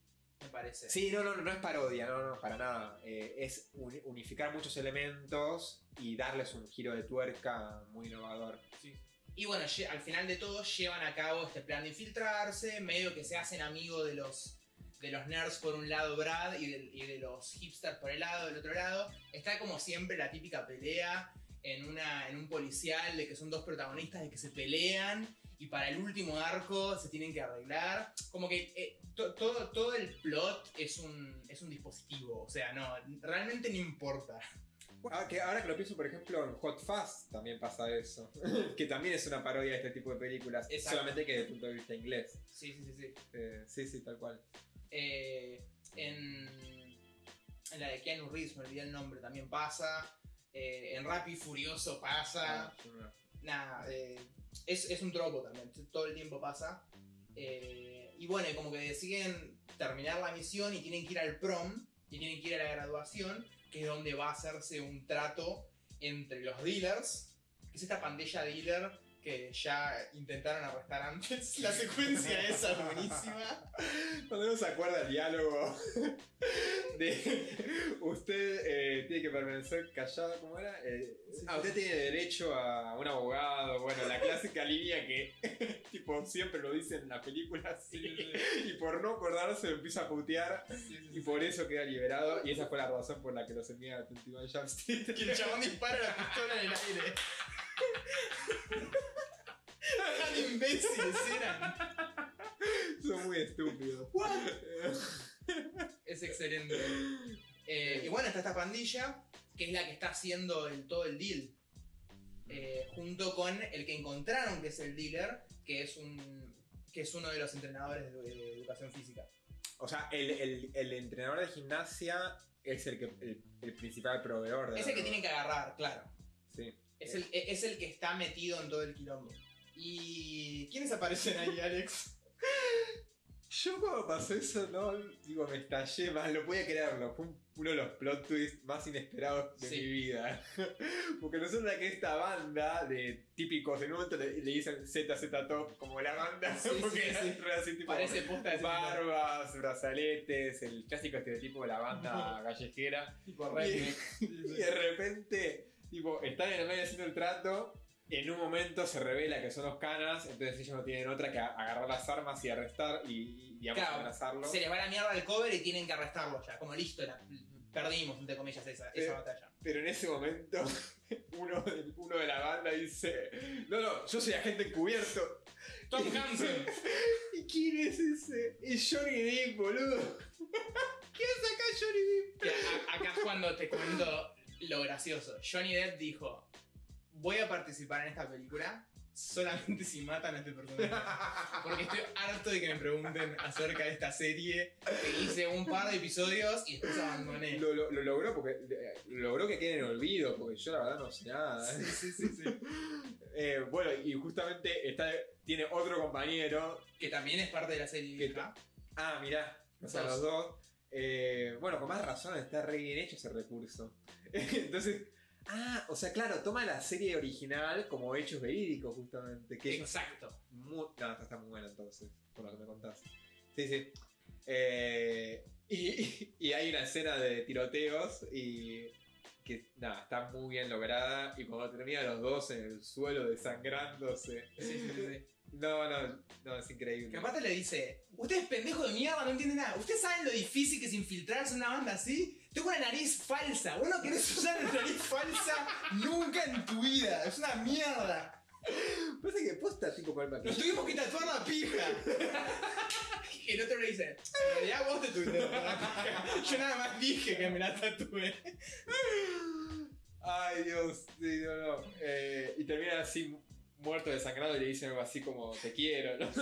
me parece. Sí, no, no, no es parodia, no, no, para nada. Eh, es uni- unificar muchos elementos y darles un giro de tuerca muy innovador. Y bueno, al final de todo llevan a cabo este plan de infiltrarse, medio que se hacen amigos de los, de los nerds por un lado Brad y de, y de los hipsters por el lado, del otro lado. Está como siempre la típica pelea en, una, en un policial de que son dos protagonistas de que se pelean y para el último arco se tienen que arreglar. Como que eh, to- todo, todo el plot es un, es un dispositivo, o sea, no, realmente no importa. Ah, que ahora que lo pienso, por ejemplo, en Hot Fuzz también pasa eso. que también es una parodia de este tipo de películas, Exacto. solamente que desde el punto de vista inglés. Sí, sí, sí, sí. Eh, sí, sí, tal cual. Eh, en, en la de Keanu Reeves, me olvidé el nombre, también pasa. Eh, en y Furioso pasa. Ah, nada, eh, es, es un tropo también, todo el tiempo pasa. Eh, y bueno, como que deciden terminar la misión y tienen que ir al prom, y tienen que ir a la graduación, que es donde va a hacerse un trato entre los dealers, que es esta pandilla dealer que ya intentaron arrestar antes. La secuencia esa es buenísima. Cuando uno se acuerda el diálogo de usted eh, tiene que permanecer callado, ¿cómo era? Eh, ah, usted tiene derecho a un abogado, bueno, la clásica línea que tipo siempre lo dicen en la película y por no acordarse lo empieza a putear y por eso queda liberado y esa fue la razón por la que los envían a 21 Jump Street. Que el chabón dispara la pistola en el aire. Tan imbéciles eran. Son muy estúpidos. Es excelente. Eh, y bueno, está esta pandilla, que es la que está haciendo el, todo el deal. Eh, junto con el que encontraron que es el dealer, que es un que es uno de los entrenadores de, de educación física. O sea, el, el- el entrenador de gimnasia es el, que, el, el principal proveedor de Es el que tienen que agarrar, claro. Sí. Es el, es el que está metido en todo el quilombo. ¿Y quiénes aparecen ahí, Alex? Yo cuando pasó eso, no, digo, me estallé más, no podía creerlo. Fue un- uno de los plot twists más inesperados de Sí. mi vida. Porque resulta que esta banda de típicos, en un momento le, le dicen ZZ Top como la banda, Sí, porque sí, era así tipo Parece posta de ese barbas, brazaletes, el clásico estereotipo de la banda callejera. tipo redneck. Y de repente, tipo, están en el medio haciendo el trato. En un momento se revela que son los canas, entonces ellos no tienen otra que agarrar las armas y arrestar y, y, digamos, Claro, amenazarlo. Se les va la mierda al cover y tienen que arrestarlo ya. Como listo, la- perdimos, entre comillas, esa, esa Eh, batalla. Pero en ese momento, uno de, uno de la banda dice: No, no, yo soy agente encubierto. Tom Hansen. ¿Y quién es ese? Es Johnny Depp, boludo. ¿Qué hace acá Johnny Depp? A- acá es cuando te cuento lo gracioso. Johnny Depp dijo: Voy a participar en esta película solamente si matan a este personaje. Porque estoy harto de que me pregunten acerca de esta serie que hice un par de episodios y después abandoné. Lo, lo- lo logró porque eh, logró que quede en olvido, porque yo la verdad no sé nada. Sí, sí, sí, sí. Eh, bueno, y justamente está, tiene otro compañero. Que también es parte de la serie Que. Ah, mirá, o sea, los dos. Eh, bueno, con más razón está re bien hecho ese recurso. Entonces, ah, o sea, claro, toma la serie original como hechos verídicos, justamente. Que es Exacto. muy, no, está muy buena entonces, por lo que me contás. Sí, sí. Eh, y, y hay una escena de tiroteos y que nada, está muy bien lograda y cuando terminan los dos en el suelo desangrándose. Sí, sí, sí. No, no, no, es increíble. Que aparte le dice, ustedes pendejos de mierda no entienden nada. ¿Ustedes saben lo difícil que es infiltrarse en una banda así? Tengo una nariz falsa. Vos no querés usar una nariz falsa nunca en tu vida. Es una mierda. Parece que posta tipo con el Nos maquillaje. tuvimos que tatuar la pija. Y el otro le dice, en realidad vos te tuviste que tatuar la pija. Yo nada más dije que me la tatué. Ay, Dios, sí, no, no. Eh, y termina así muerto, desangrado y le dicen algo así como te quiero, ¿no?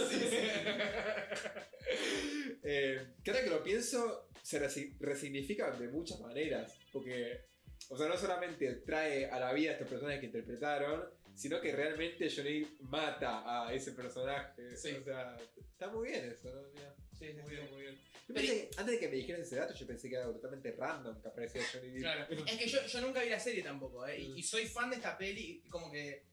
eh, que ahora que lo pienso, se resi- resignifica de muchas maneras. Porque, o sea, no solamente trae a la vida a estos personajes que interpretaron, sino que realmente Johnny mata a ese personaje. Sí. O sea, está muy bien eso, ¿no? Mira, Sí, sí, muy sí. bien, muy bien. Yo Pero- pensé- antes de que me dijeras ese dato, yo pensé que era algo totalmente random que aparecía Johnny Depp. Claro. Es que yo, yo nunca vi la serie tampoco, ¿eh? y, y soy fan de esta peli, como que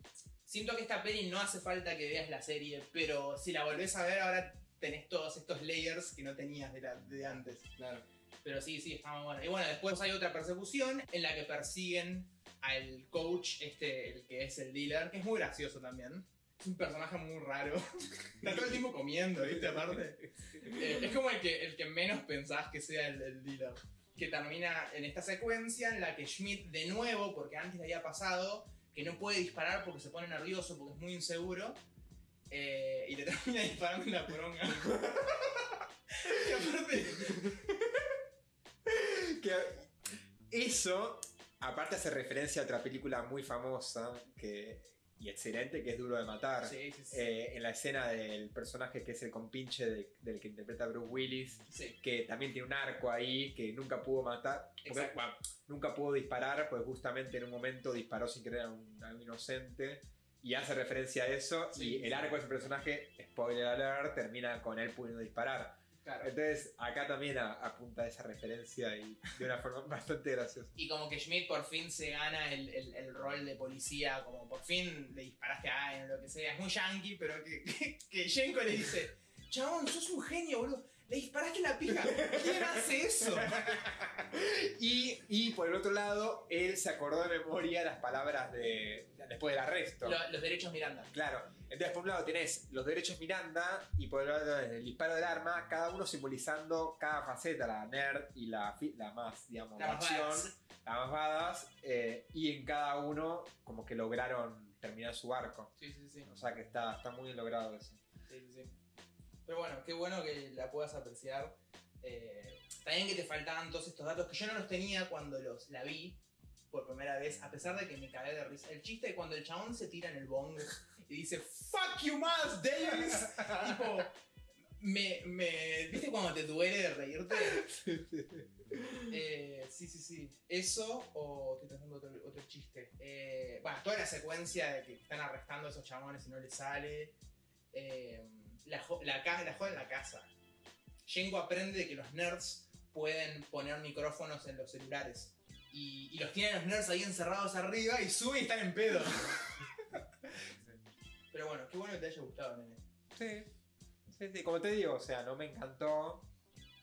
siento que esta peli no hace falta que veas la serie, pero si la volvés a ver ahora tenés todos estos layers que no tenías de, la, de antes. Claro. Pero sí, sí, está muy bueno. Y bueno, después hay otra persecución en la que persiguen al coach, este, el que es el dealer, que es muy gracioso también. Es un personaje muy raro. Está todo el tiempo comiendo, ¿viste? Aparte. Eh, es como el que, el que menos pensás que sea el, el dealer. Que termina en esta secuencia en la que Schmidt, de nuevo, porque antes le había pasado, que no puede disparar porque se pone nervioso, porque es muy inseguro, eh, y le termina disparando en la poronga. y aparte, Que eso, aparte hace referencia a otra película muy famosa que, y excelente, que es Duro de Matar. Sí, sí, sí. Eh, en la escena del personaje que es el compinche de- del que interpreta Bruce Willis, que también tiene un arco ahí que nunca pudo matar, porque, bueno, nunca pudo disparar, pues justamente en un momento disparó sin querer a un, a un inocente y hace referencia a eso. Y el arco de ese personaje, spoiler alert, termina con él pudiendo disparar. Claro. Entonces, acá también a- apunta esa referencia y de una forma bastante graciosa. Y como que Schmidt por fin se gana el, el- el rol de policía, como por fin le disparaste a alguien o lo que sea. Es muy yankee, pero que, que, que Jenko le dice, chabón, sos un genio, boludo. Le disparaste la pija. ¿Quién hace eso? Y, y por el otro lado, él se acordó de memoria las palabras de después del arresto. Lo- los derechos Miranda. Claro, entonces por un lado tenés los derechos Miranda y por el otro lado el disparo del arma, cada uno simbolizando cada faceta, la nerd y la, la más, digamos, La más acción, badass. la más badass, eh, y en cada uno como que lograron terminar su arco. Sí, sí, sí. O sea que está, está muy bien logrado eso. Sí, sí, sí. Pero bueno, qué bueno que la puedas apreciar. Eh, también que te faltaban todos estos datos que yo no los tenía cuando los la vi por primera vez, a pesar de que me cagué de risa. El chiste de cuando el chabón se tira en el bong y dice Fuck you, Miles Davis. tipo, me, me. ¿Viste cuando te duele de reírte? Eh, sí, sí, sí. Eso o estoy pensando otro, otro chiste. Eh, bueno, toda la secuencia de que están arrestando a esos chabones y no les sale. Eh, la, la, la en la casa. Jenko aprende que los nerds pueden poner micrófonos en los celulares. Y, y los tienen los nerds ahí encerrados arriba y suben y están en pedo. Pero bueno, qué bueno que te haya gustado, nene. Sí, sí, sí, como te digo, o sea, no me encantó,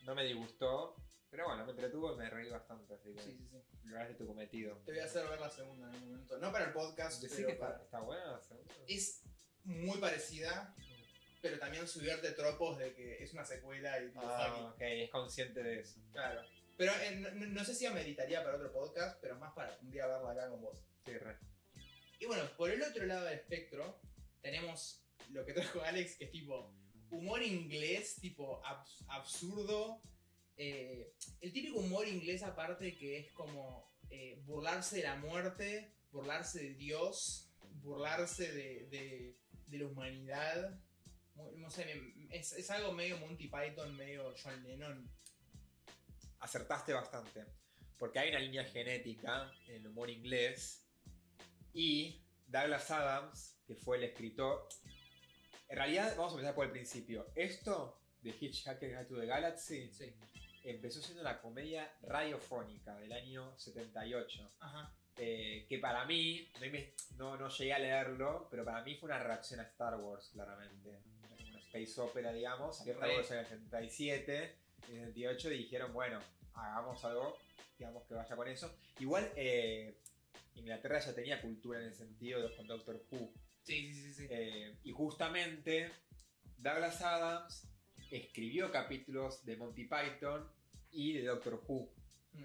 no me disgustó, pero bueno, me entretuvo y me reí bastante, así que Sí, sí, sí. lograste tu cometido. Te voy a hacer ver la segunda en un momento. No para el podcast, pero que está, para- está buena la segunda. es muy parecida, pero también subirte tropos de que es una secuela y tipo, Ah, ok, es consciente de eso. Claro. Pero eh, no, no- no sé si ameritaría para otro podcast, pero más para un día verla acá con vos. Sí, re. Y bueno, por el otro lado del espectro, tenemos lo que trajo Alex, que es tipo humor inglés, tipo abs- absurdo. eh, el típico humor inglés aparte que es como eh, burlarse de la muerte, burlarse de Dios, burlarse de, de- de la humanidad. Muy- No sé, es, es algo medio Monty Python, medio John Lennon. Acertaste bastante, porque hay una línea genética en el humor inglés y Douglas Adams, que fue el escritor... En realidad, vamos a empezar por el principio. Esto de Hitchhiker's Guide to the Galaxy Sí. empezó siendo una comedia radiofónica del año 78. Ajá. eh, que para mí, no, no llegué a leerlo, pero para mí fue una reacción a Star Wars, claramente. Space opera, digamos. En el 77, en el 78 y dijeron, bueno, hagamos algo, digamos que vaya con eso. Igual, eh, Inglaterra ya tenía cultura en el sentido de con Doctor Who. Sí, sí, sí. sí. Eh, y justamente Douglas Adams escribió capítulos de Monty Python y de Doctor Who. Mm.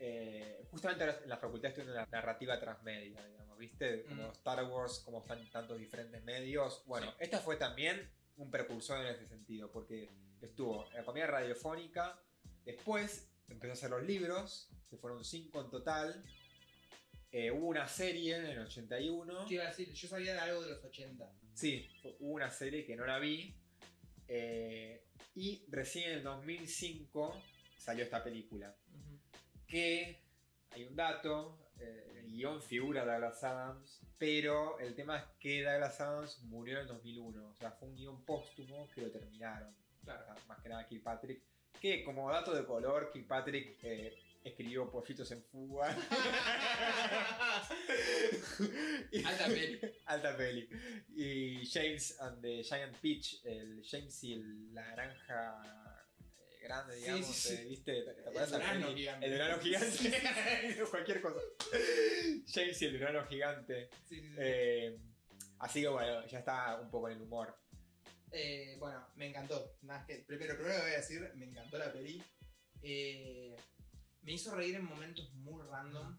Eh, justamente en la facultad en la narrativa transmedia, digamos, ¿viste? Como Mm. Star Wars, como están tantos diferentes medios. Bueno, Sí. esta fue también un precursor en ese sentido, porque estuvo en la comedia radiofónica, después empezó a hacer los libros, que fueron cinco en total. Eh, hubo una serie en el 81. ¿Qué iba a decir? Yo sabía de algo de los 80. Sí, hubo una serie que no la vi. eh, y recién en el 2005 salió esta película. Que hay un dato, eh, el guion figura Douglas Adams, pero el tema es que Douglas Adams murió en el 2001. O sea, fue un guion póstumo que lo terminaron. Claro. Sea, más que nada Kirkpatrick. Que como dato de color, Kirkpatrick eh, escribió Pollitos en Fuga. Alta peli. Alta peli. Y James and the Giant Peach, el James y el- la naranja eh, grande, digamos, sí, sí. eh, ¿viste? ¿Te, te El peli? gigante. El gigante. Cualquier cosa. James y el durazno gigante. Eh, así que bueno, ya está un poco en el humor. Eh, bueno, me encantó. Nada, que, primero, primero que voy a decir, me encantó la peli. Eh, me hizo reír en momentos muy random.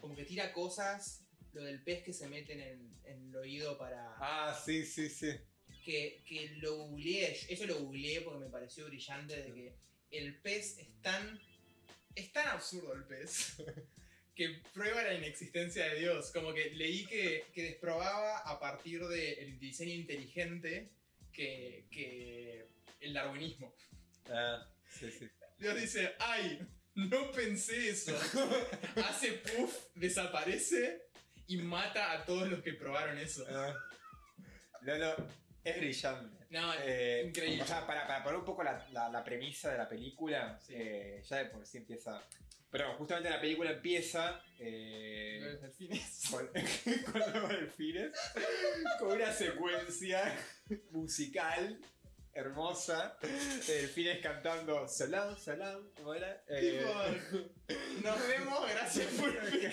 Como que tira cosas, lo del pez que se mete en el, en el oído para... Ah, sí, sí, sí. Que, que lo googleé, eso lo googleé porque me pareció brillante de que el pez es tan... Es tan absurdo el pez. Que prueba la inexistencia de Dios. Como que leí que, que desprobaba a partir del diseño inteligente que, que el darwinismo. Ah, sí, sí. Dios dice, ay, no pensé eso. Hace puff, desaparece y mata a todos los que probaron eso. Ah. No, no, es brillante. No, Eh, increíble. O sea, para, para poner un poco la, la- la premisa de la película, Sí. eh, ya de por sí empieza. Pero justamente la película empieza eh, Los delfines. con, con los delfines, con una secuencia musical hermosa de delfines cantando Salam, Salam, ¿cómo era? Tipo, nos vemos, gracias por el.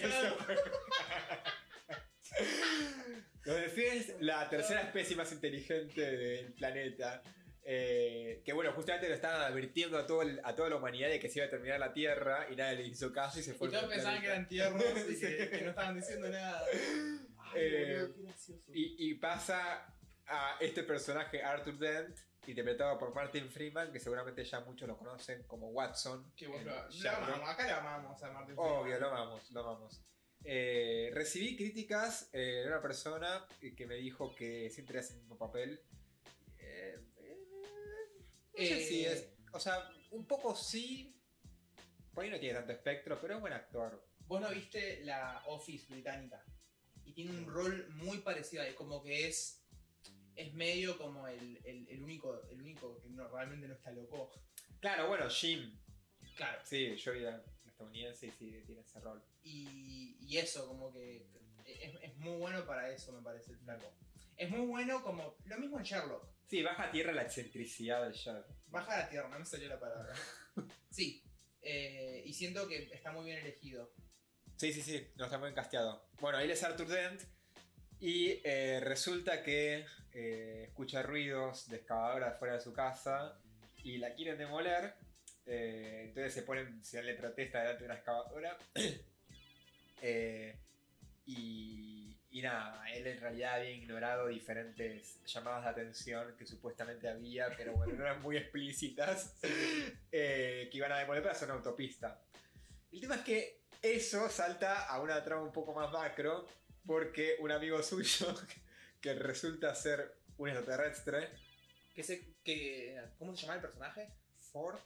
Los delfines, la tercera especie más inteligente del planeta. eh, que bueno, justamente lo estaban advirtiendo a, todo el- a toda la humanidad de que se iba a terminar la Tierra y nadie le hizo caso y se Y fue. todos pensaban que eran tiernos y que, que no estaban diciendo nada. Ay, Eh, boludo, qué gracioso. Y, y pasa a este personaje, Arthur Dent, interpretado por Martin Freeman, que seguramente ya muchos lo conocen como Watson. Que vos en lo, lo Sherlock. amamos, acá lo amamos a Martin Obvio, Freeman. lo amamos, lo amamos. Eh, recibí críticas eh, de una persona que me dijo que siempre hace el mismo papel. Eh, eh, no sé si es. O sea, un poco sí. Por ahí no tiene tanto espectro, pero es buen actor. Vos no viste la Office británica. Y tiene un rol muy parecido ahí, como que es. Es medio como el, el- el único, el único que no, realmente no está loco. Claro, bueno, Jim. Claro. Sí, yo la estadounidense y sí tiene ese rol. Y, y eso, como que es, es muy bueno para eso, me parece el flaco. Es muy bueno como. Lo mismo en Sherlock. Sí, baja a tierra la excentricidad del Sherlock. Baja a la tierra, no me salió la palabra. Sí. eh, y siento que está muy bien elegido. Sí, sí, sí, no está muy encasteado. Bueno, él es Arthur Dent y eh, resulta que eh, escucha ruidos de excavadora fuera de su casa y la quieren demoler. Eh, entonces se ponen, se le protesta delante de una excavadora. Eh, y, nada, él en realidad había ignorado diferentes llamadas de atención que supuestamente había, pero bueno, no eran muy explícitas, eh, que iban a demoler para hacer una autopista. El tema es que eso salta a una trama un poco más macro, porque un amigo suyo, que resulta ser un extraterrestre, Que se, que, ¿Cómo se llama el personaje? Ford,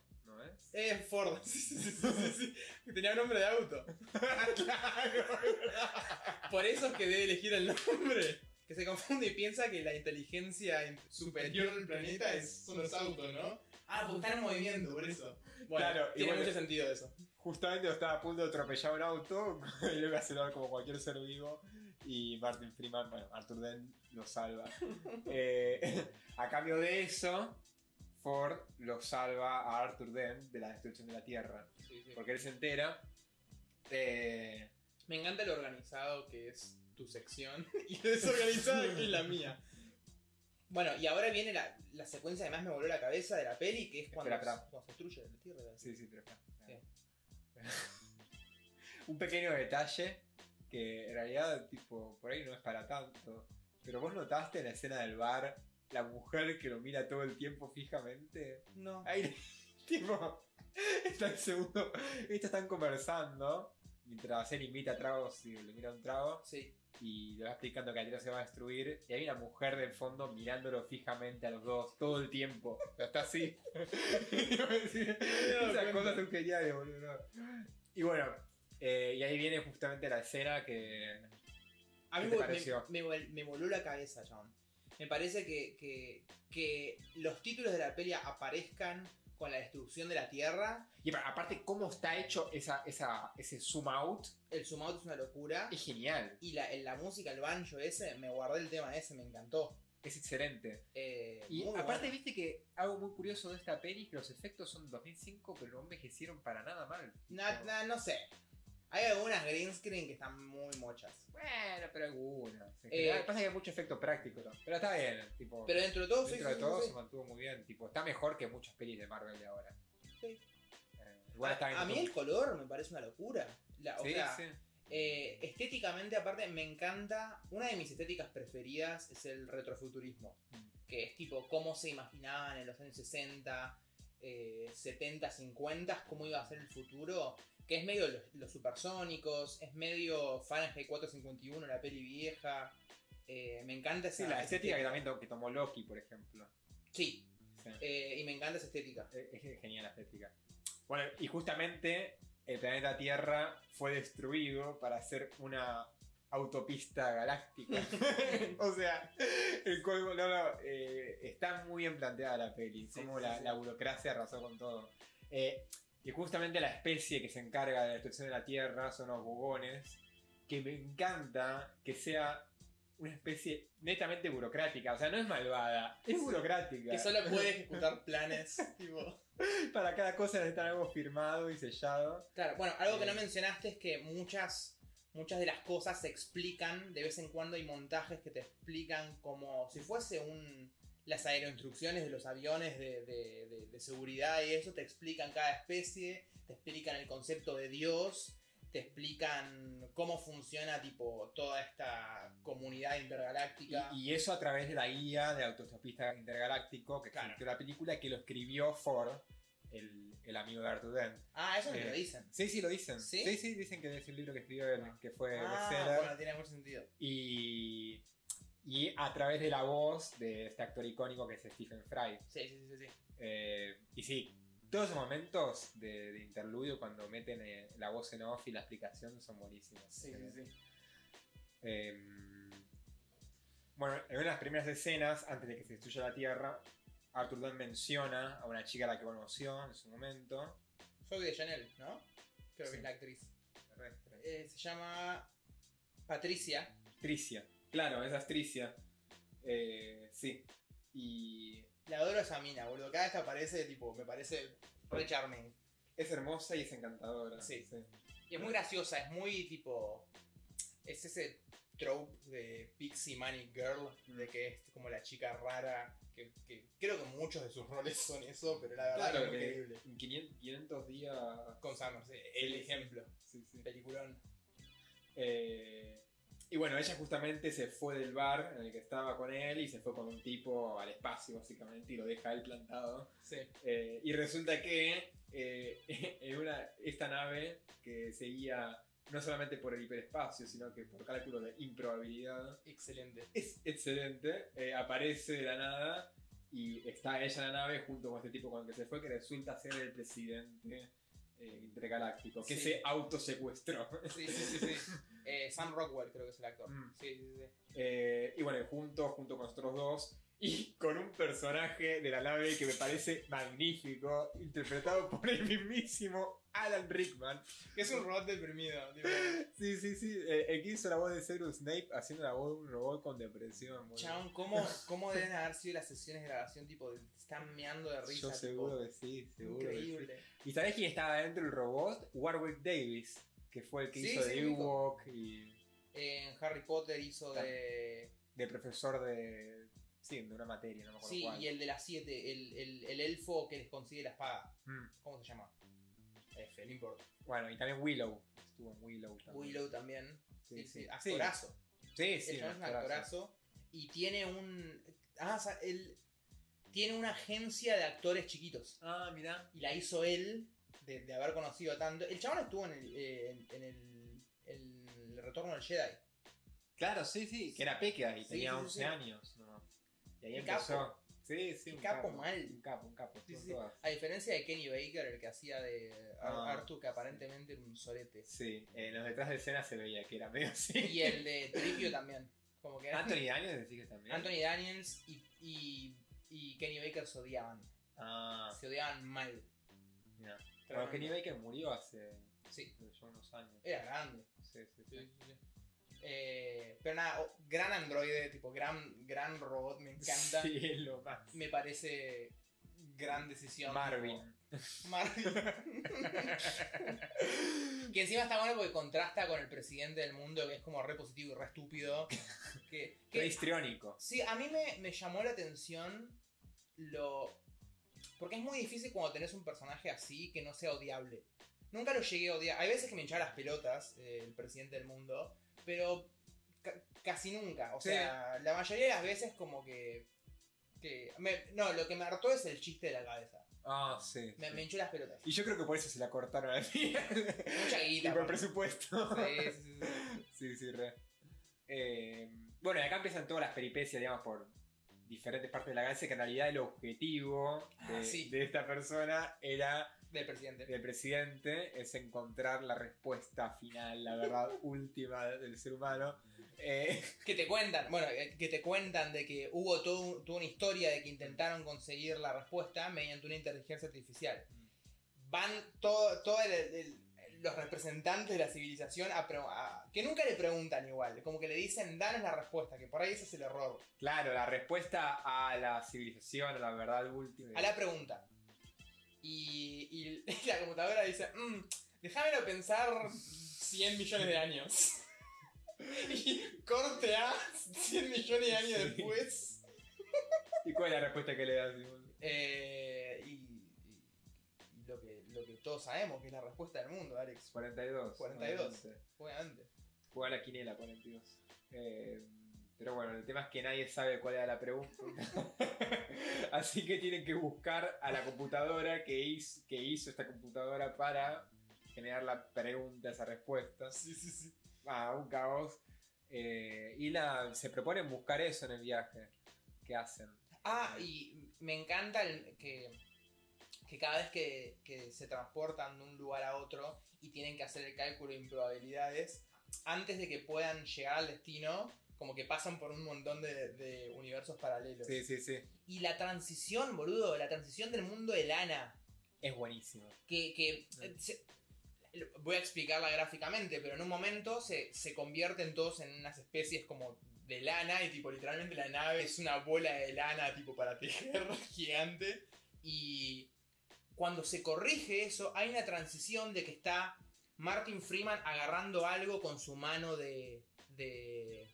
Eh, Ford. Sí, sí, sí, sí, tenía nombre de auto. Por eso es que debe elegir el nombre. Que se confunde y piensa que la inteligencia in- superior del planeta es, son los autos, ¿no? Ah, porque están en movimiento, por eso. Bueno, Claro, tiene bueno- mucho sentido eso. Justamente estaba a punto de atropellar un auto y lo iba a acelerar como cualquier ser vivo. Y Martin Freeman, bueno, Arthur Dent lo salva. Eh, a cambio de eso, Ford lo salva a Arthur Dent de la destrucción de la Tierra. Porque él se entera. eh, Me encanta lo organizado que es tu sección y lo desorganizado que es la mía. Bueno, y ahora viene la, la secuencia que más me voló la cabeza de la peli, que es cuando, Espera, espera. cuando se destruye la Tierra. Sí, sí, pero espera. Sí. Un pequeño detalle que en realidad, tipo, por ahí no es para tanto. Pero vos notaste en la escena del bar la mujer que lo mira todo el tiempo fijamente. No. Ahí, tipo, está el segundo. Estos están conversando mientras él invita tragos y le mira un trago. Sí. Y le va explicando que la tierra se va a destruir. Y hay una mujer del fondo mirándolo fijamente a los dos todo el tiempo. Está así. Esas cosas son geniales, boludo. Y bueno, eh, y ahí viene justamente la escena que. A mí me, me, me voló la cabeza, John. Me parece que, que, que los títulos de la peli aparezcan con la destrucción de la Tierra. Y pa- aparte, cómo está hecho esa, esa, ese zoom out El zoom out es una locura. es genial. Y la, la música, el banjo ese, me guardé el tema ese, me encantó. Es excelente. Eh, Y aparte, bueno. viste que algo muy curioso de esta peli que los efectos son 2005, pero no envejecieron para nada mal. Na- na- no sé. Hay algunas green screen que están muy mochas. Bueno, pero algunas. En Eh, pasa que hay mucho efecto práctico, ¿no? Pero está bien, tipo. Pero dentro de todo, sí, dentro sí, de sí, todo sí. se mantuvo muy bien. Tipo, está mejor que muchas pelis de Marvel de ahora. Sí. Eh, igual está a, a mí el color me parece una locura. La- o Sí, sea, sí. eh, estéticamente, aparte, me encanta. Una de mis estéticas preferidas es el retrofuturismo. Mm. Que es tipo cómo se imaginaban en los años 60, eh, 70, 50, cómo iba a ser el futuro. Que es medio los, los supersónicos, es medio Fahrenheit 451, la peli vieja. Eh, me encanta esa Sí, la estética que también to- que tomó Loki, por ejemplo. Sí, Sí. eh, y me encanta esa estética. Es es genial la estética. Bueno, y justamente el planeta Tierra fue destruido para hacer una autopista galáctica. o sea, el colmo, no, no, eh, está muy bien planteada la peli, Sí, como sí, la, sí. la burocracia arrasó con todo. Eh, y justamente la especie que se encarga de la destrucción de la Tierra son los bugones, que me encanta que sea una especie netamente burocrática, o sea, no es malvada, es burocrática. Que solo puede ejecutar planes. tipo. Para cada cosa necesitan algo firmado y sellado. Claro, bueno, algo que no Eh. mencionaste es que muchas, muchas de las cosas se explican, de vez en cuando hay montajes que te explican como si fuese un las aeroinstrucciones de los aviones de, de- de- de seguridad y eso, te explican cada especie, te explican el concepto de Dios, te explican cómo funciona tipo toda esta comunidad intergaláctica. Y, y eso a través de la guía de Autostopista Intergaláctico que Claro. escribió la película que lo escribió Ford, el, el amigo de Arthur Dent. ah, eso Eh, lo dicen. Sí, sí, lo dicen. ¿Sí? Sí, sí, dicen que es un libro que escribió él, que fue Ah, bueno, tiene mucho sentido. Y, y a través de la voz de este actor icónico que es Stephen Fry. Sí, sí, sí, sí. Eh, y sí, todos esos momentos de, de interludio cuando meten eh, la voz en off y la explicación son buenísimos. Sí, Eh, sí, sí. eh, bueno, en una de las primeras escenas, antes de que se destruya la Tierra, Arthur Dent menciona a una chica a la que conoció en su momento. Soy de Chanel, ¿no? Creo Sí. que es la actriz. Terrestre. Eh, se llama Patricia. Tricia. Claro, es Tricia. Eh, sí. Y La adoro a esa mina, boludo. Cada vez que aparece, tipo, me parece re charming. es hermosa y es encantadora. Sí. Y es muy graciosa, es muy tipo. Es ese trope de Pixie Money Girl, de que es como la chica rara. Que, que creo que muchos de sus roles son eso, pero la verdad Claro, es increíble. en 500, 500 días. Con Summers, sí, el Sí, sí. ejemplo. Sí, sí. Peliculón. Eh, y bueno, ella justamente se fue del bar en el que estaba con él y se fue con un tipo al espacio, básicamente, y lo deja él plantado. Sí. Eh, y resulta que eh, en una, esta nave que seguía no solamente por el hiperespacio, sino que por cálculo de improbabilidad, Excelente. es excelente, eh, aparece de la nada y está ella en la nave junto con este tipo con el que se fue, que resulta ser el presidente eh, intergaláctico, que Sí. se autosecuestró. Sí, sí, sí. sí. Eh, Sam Rockwell creo que es el actor. Mm. Sí, sí, sí. Eh, y bueno, junto, junto con nosotros dos. Y con un personaje de la nave que me parece magnífico, interpretado por el mismísimo Alan Rickman. Que es un robot deprimido. Tipo, Sí, sí, sí. eh, el que hizo la voz de Cyrus Snape haciendo la voz de un robot con depresión. Chabón, ¿cómo, ¿cómo deben haber sido las sesiones de grabación? Tipo, están meando de risa. Yo seguro tipo, que sí, seguro. que sí. Increíble. ¿Y sabés quién estaba dentro del robot? Warwick Davis, que fue el que Sí, hizo de. Ewok y En Harry Potter hizo de. de profesor de. Sí, de una materia, no me acuerdo Sí, cuál. y el de las 7, el, el, el elfo que les consigue la espada. Mm, ¿Cómo se llama? F, no importa. Bueno, y también Willow. Estuvo en Willow también. Willow también. Sí, Sí. Actorazo. Sí, sí, el chabón es un actorazo. Y tiene un. Ah, él. Tiene una agencia de actores chiquitos. Ah, mirá. Y la hizo él, de, de haber conocido tanto. El chabón estuvo en el, eh, en, en el, el Retorno del Jedi. Claro, sí, sí, que era pequeña y Sí, tenía sí, sí, 11 sí. años. ¿no? Y ahí Qué empezó. capo. Sí, sí, un capo mal. Un capo, un capo. A diferencia de Kenny Baker, el que hacía de Ah, Artu, que aparentemente era un sorete. Sí, en los detrás de escena se veía que era medio así. Y el de Tripio también. Como que era- Anthony Daniels decís que también. Anthony Daniels y, y, y Kenny Baker se odiaban. Ah, Se odiaban mal. mira. Bueno, Kenny Baker murió hace, Sí, unos años. era grande. Sí, sí, Sí, sí. sí, sí. Eh, pero nada, o- gran androide, tipo gran, gran robot, me encanta. Sí, es lo más. Me parece gran decisión. Marvin. tipo, Marvin. que encima está bueno porque contrasta con el presidente del mundo, que es como re positivo y re estúpido. Que, que- Qué histriónico. sí, a mí me, me llamó la atención lo. Porque es muy difícil cuando tenés un personaje así que no sea odiable. Nunca lo llegué a odiar. Hay veces que me hinchaba las pelotas eh, el presidente del mundo, pero ca- casi nunca. O Sí. sea, la mayoría de las veces como que... que me- no, lo que me hartó es el chiste de la cabeza. Ah, sí. Me, sí. me hinchó las pelotas. Y yo creo que por eso se la cortaron al final. Mucha guita. y por presupuesto. Sí, sí, sí, sí. Sí, re. Eh, bueno, y acá empiezan todas las peripecias, digamos, por diferentes partes de la galaxia, que en realidad el objetivo de, Ah, sí. de esta persona era Del presidente. del presidente es encontrar la respuesta final, la verdad última del ser humano. Eh, Que te cuentan, bueno, eh, que te cuentan de que hubo todo toda una historia de que intentaron conseguir la respuesta mediante una inteligencia artificial. Van todo, todo el- el- los representantes de la civilización a, a- que nunca le preguntan igual, como que le dicen, danos la respuesta, que por ahí ese es el error. claro, la respuesta a la civilización, a la verdad última. A la pregunta. Y, y la computadora dice, "Mm, déjamelo pensar 100 millones de años. y corte a 100 millones de años Sí. después. ¿Y cuál es la respuesta que le das? Eh, y todos sabemos, que es la respuesta del mundo, Alex. 42. 42. obviamente. Obviamente. Juega la quiniela 42. Eh, pero bueno, el tema es que nadie sabe cuál era la pregunta. Así que tienen que buscar a la computadora que hizo, que hizo esta computadora para generar la pregunta, esa respuesta. Sí, sí, sí. Ah, un caos. Eh, y la, se proponen buscar eso en el viaje. ¿Qué hacen? Ah, y me encanta el que, que cada vez que, que se transportan de un lugar a otro y tienen que hacer el cálculo de improbabilidades, antes de que puedan llegar al destino, como que pasan por un montón de, de universos paralelos. Sí, sí, sí. Y la transición, boludo, la transición del mundo de lana, Es buenísimo. que, que eh, se- voy a explicarla gráficamente, pero en un momento se, se convierten todos en unas especies como de lana y tipo literalmente la nave es una bola de lana tipo para tejer gigante y cuando se corrige eso hay una transición de que está Martin Freeman agarrando algo con su mano de, de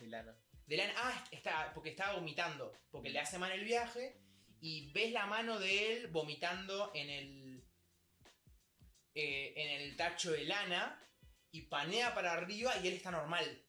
lana. de lana. Ah, está, porque estaba vomitando. Porque le hace mal el viaje. Y ves la mano de él vomitando en el. eh, en el tacho de lana. Y panea para arriba y él está normal.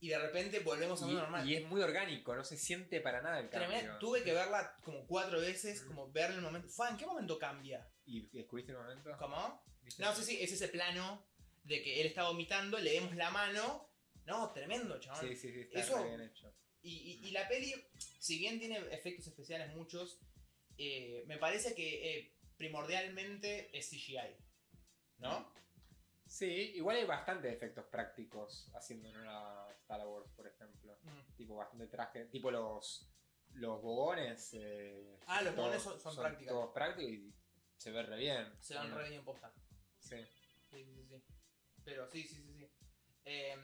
Y de repente volvemos a mundo normal. y es muy orgánico, no se siente para nada el Tremendo. cambio. Tuve que verla como cuatro veces, como ver el momento. ¿En qué momento cambia? ¿Y descubriste el momento? ¿Cómo? No, sí, sí, es ese plano de que él está vomitando, le vemos la mano. No, tremendo, chaval. Sí, sí, sí, está Eso- bien hecho. Y, y- y la peli, si bien tiene efectos especiales muchos, eh, me parece que eh, primordialmente es CGI. ¿No? Sí, igual hay bastantes efectos prácticos haciendo una Star Wars, por ejemplo. Mm. Tipo, bastante traje. Tipo los, los bogones. eh, Ah, los bogones son- son prácticos. Todos prácticos y se ve re bien. Se van re bien posta. Sí. Sí, sí, sí, sí. Pero sí, sí, sí, sí. Eh,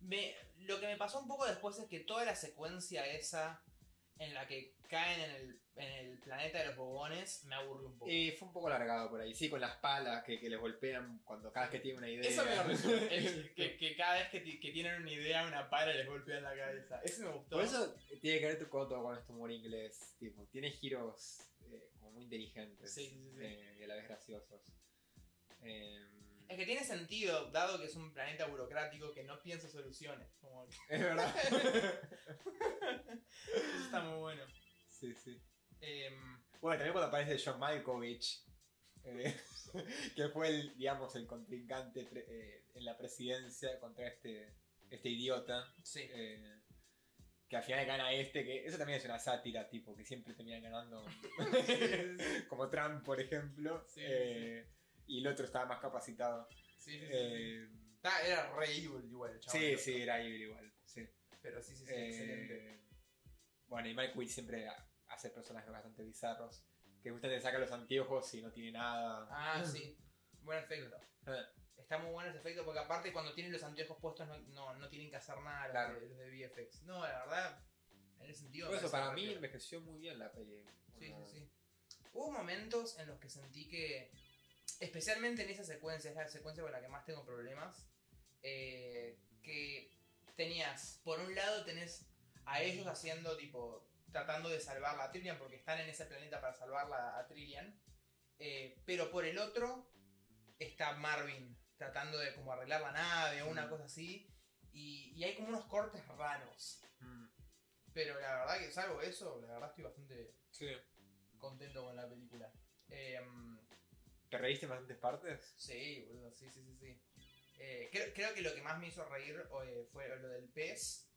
me- lo que me pasó un poco después es que toda la secuencia esa en la que caen en el, en el planeta de los bobones me aburrió un poco. Y fue un poco largado por ahí. Sí, con las palas que, que les golpean cuando cada vez que tienen una idea. Eso me. El- que, que cada vez que, que tienen una idea, una pala les golpean la cabeza. Eso me gustó. Por eso tiene que ver tu coto con este humor inglés. Tipo, tiene giros eh, como muy inteligentes. Sí, sí, sí, sí. eh, y a la vez graciosos. Eh, Es que tiene sentido, dado que es un planeta burocrático que no piensa soluciones. Como es verdad. Eso está muy bueno. sí, sí. Em, Bueno, también cuando aparece John Malkovich, eh, que fue el, digamos, el contrincante eh, en la presidencia contra este, este idiota, sí. eh, que al final gana este, que eso también es una sátira, tipo, que siempre termina ganando, como Trump, por ejemplo, Sí, y el otro estaba más capacitado. Sí, sí, sí. Eh, era re evil igual chaval. sí, sí, era evil igual, sí. Pero sí, sí, sí, Eh, excelente. Bueno, y Malkovich siempre ha- hace personajes bastante bizarros, que justamente saca los anteojos y no tiene nada. Ah, sí. Buen efecto. Eh, Está muy bueno ese efecto porque aparte cuando tienen los anteojos puestos no, no, no tienen que hacer nada los, Claro. de, los de VFX. No, la verdad, en ese sentido... Por me eso, para mí piola. envejeció muy bien la peli. Sí, sí, sí. Hubo momentos en los que sentí que, especialmente en esa secuencia, es la secuencia con la que más tengo problemas, eh, que tenías, por un lado tenés a ellos haciendo tipo, tratando de salvar la Trillian porque están en ese planeta para salvarla a Trillian, eh, pero por el otro está Marvin tratando de como arreglar la nave o una Mm. cosa así, y, y hay como unos cortes raros. Mm, Pero la verdad que salvo eso, la verdad estoy bastante Sí. contento con la película. Em, ¿Te reíste en bastantes partes? sí, boludo, sí, sí, sí, sí. Eh, creo, creo que lo que más me hizo reír eh, fue lo del pez,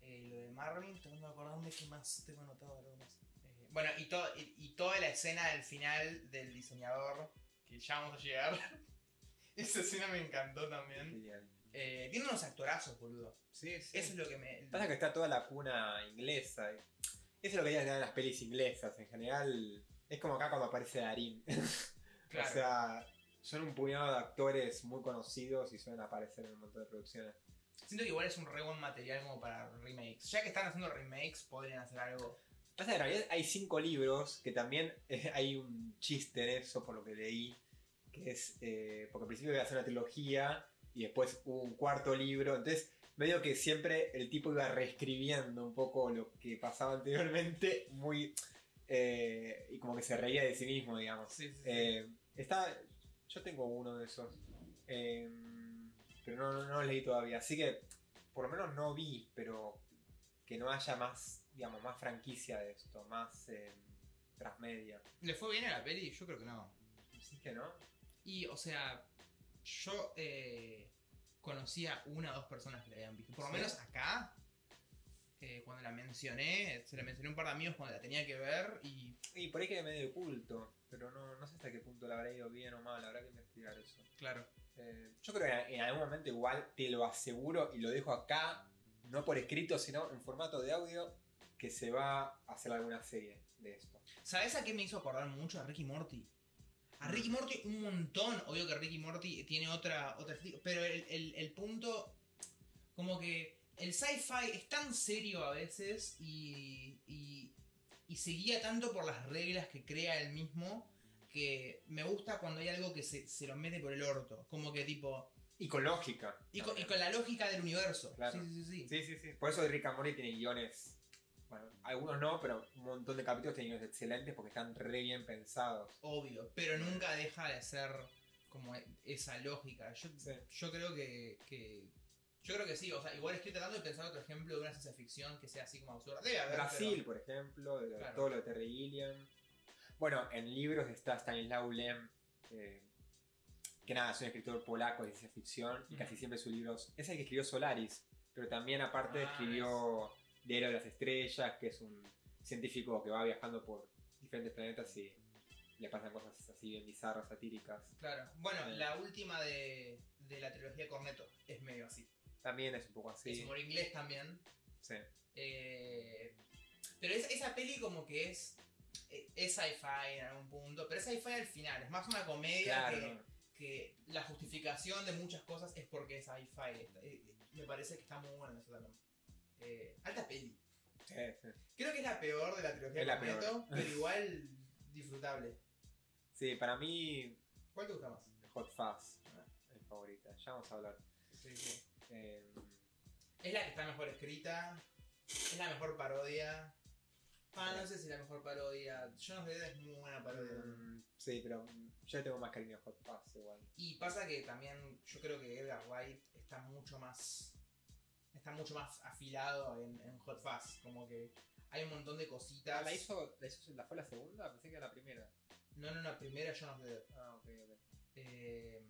eh, lo de Marvin, tratando de acordarme qué más tengo anotado algo más. Eh, bueno, y, to- y, y toda la escena del final del diseñador que ya vamos a llegar. Esa escena me encantó también. Genial. Eh, tiene unos actorazos, boludo. Sí, sí. Eso es lo que me. Pasa que está toda la cuna inglesa. Eso es lo que hay en las pelis inglesas. En general, es como acá cuando aparece Darín. Claro. O sea, son un puñado de actores muy conocidos y suelen aparecer en un montón de producciones. Siento que igual es un re buen material como para remakes. Ya que están haciendo remakes, podrían hacer algo. Pasa en realidad hay cinco libros que también eh, hay un chiste en eso, por lo que leí. Que es. eh, porque al principio iba a hacer una trilogía y después hubo un cuarto libro. Entonces, medio que siempre el tipo iba reescribiendo un poco lo que pasaba anteriormente, muy. eh, y como que se reía de sí mismo, digamos. Sí, sí, sí. Está. Yo tengo uno de esos. eh, pero no, no, no lo leí todavía. Así que, por lo menos no vi, pero que no haya más, digamos, más franquicia de esto, más eh, transmedia. ¿Le fue bien a la peli? Yo creo que no. ¿Sí que no? Y, o sea, yo eh, conocía una o dos personas que la habían visto. Por lo ¿Sí? menos acá, eh, cuando la mencioné, se la mencioné un par de amigos cuando la tenía que ver y. Y por ahí quedé medio oculto, pero no, no sé hasta qué punto le habrá ido bien o mal, habrá que investigar eso. Claro. Eh, yo creo que en algún momento igual te lo aseguro y lo dejo acá, no por escrito, sino en formato de audio, que se va a hacer alguna serie de esto. ¿Sabes a qué me hizo acordar mucho? A Ricky Morty. A Ricky Morty un montón. Obvio que Ricky Morty tiene otra, otra Pero el, el- el punto. Como que el sci-fi es tan serio a veces y, y, y se guía tanto por las reglas que crea él mismo que me gusta cuando hay algo que se, se lo mete por el orto. Como que tipo. Y con lógica. Y con, y con la lógica del universo. Claro. Sí, sí, sí. sí. Sí, sí. Por eso Rick and Morty tiene guiones. Bueno, algunos no, pero un montón de capítulos tienen guiones excelentes porque están re bien pensados. Obvio. Pero nunca deja de ser como esa lógica. Yo, Sí. Yo creo que, que- Yo creo que sí, o sea, igual estoy tratando de pensar otro ejemplo de una ciencia ficción que sea así como absurda. Debe haber. Brasil, por ejemplo, de Claro. todo lo de Terry Gilliam. Bueno, en libros está Stanislaw Lem, eh, que nada, es un escritor polaco de ciencia ficción y casi siempre sus libros. Es el que escribió Solaris, pero también aparte Ah, escribió Diario de las Estrellas, que es un científico que va viajando por diferentes planetas y le pasan cosas así bien bizarras, satíricas. Claro. Bueno, Sí. la última de, de la trilogía Corneto es medio así. También es un poco Es así. humor inglés también. Sí. Eh, pero es- esa peli como que es. eh, Es sci-fi en algún punto, pero es sci-fi al final. Es más una comedia Claro, que, la justificación de muchas cosas es porque es sci-fi. Está- eh, Me parece que está muy bueno eso también. Eh, alta peli. Sí, sí. Creo que es la peor de la trilogía Es la Cornetto, pero igual disfrutable. Sí, para mí, ¿Cuál te gusta más? Hot Fuzz Ah. es favorita. Ya vamos a hablar. Sí, sí. Eh, Es la que está mejor escrita, es la mejor parodia. Ah, no sé si la mejor parodia. Jonas Dead es muy buena parodia. Mm, sí, pero yo tengo más cariño a Hot Fuzz igual. Y pasa que también yo creo que Edgar Wright está mucho más. Está mucho más afilado en, en Hot Fuzz. Como que hay un montón de cositas. ¿La hizo, la hizo, la fue la segunda? Pensé que era la primera. No, no, no, primera Jonas Dead. Ah, ok, ok. eh,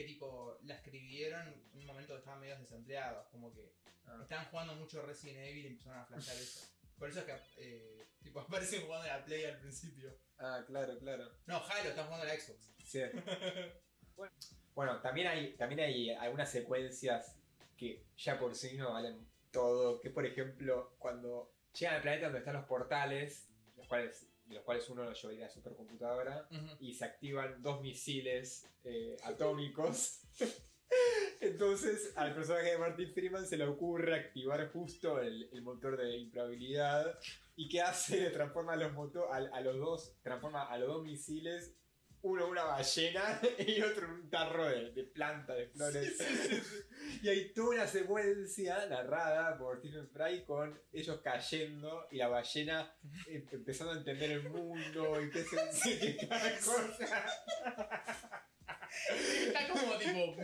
que tipo la escribieron en un momento que estaban medio desempleados, como que Ah. estaban jugando mucho Resident Evil y empezaron a flashar eso. Por eso es que eh, tipo aparecen jugando en la Play al principio. Ah, claro, claro. No, Halo, están jugando en la Xbox. Sí. bueno, bueno, también hay, también hay algunas secuencias que ya por sí no valen todo. Que por ejemplo, cuando llegan al planeta donde están los portales, los cuales, de los cuales uno los llevaría a la supercomputadora, y se activan dos misiles eh, atómicos. Entonces al personaje de Martin Freeman se le ocurre activar justo el, el motor de improbabilidad. ¿Y qué hace? Le transforma a los, moto- a, a los dos, transforma a los dos misiles, uno una ballena y otro un tarro de, de planta, de flores. Y hay toda una secuencia narrada por Stephen Fry con ellos cayendo y la ballena eh, empezando a entender el mundo y qué se cada cosa. Está como tipo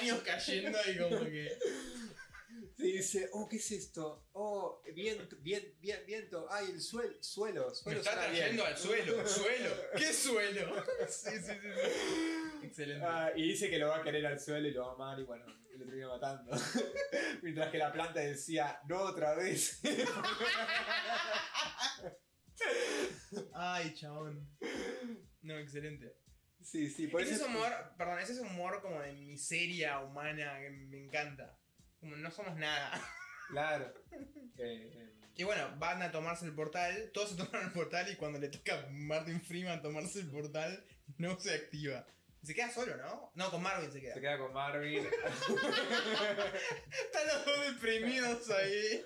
años cayendo y como que. Sí, dice, oh, ¿qué es esto? Oh, viento, viento, viento, ay, el suelo, suelo, Me suelo está suena bien. trayendo al suelo, suelo. ¿Qué suelo? Sí, sí, sí. sí. Excelente. Ah, y dice que lo va a querer al suelo y lo va a amar y bueno, lo termina matando. Mientras que la planta decía, no otra vez. Ay, chabón. No, excelente. Sí, sí, por Ese es eso. humor, perdón, ese es humor como de miseria humana que me encanta. Como no somos nada. Claro. Eh, Y bueno, van a tomarse el portal, todos se toman el portal y cuando le toca a Martin Freeman tomarse el portal, no se activa. Se queda solo, ¿no? No, con Marvin se queda. se queda con Marvin Están los dos deprimidos ahí.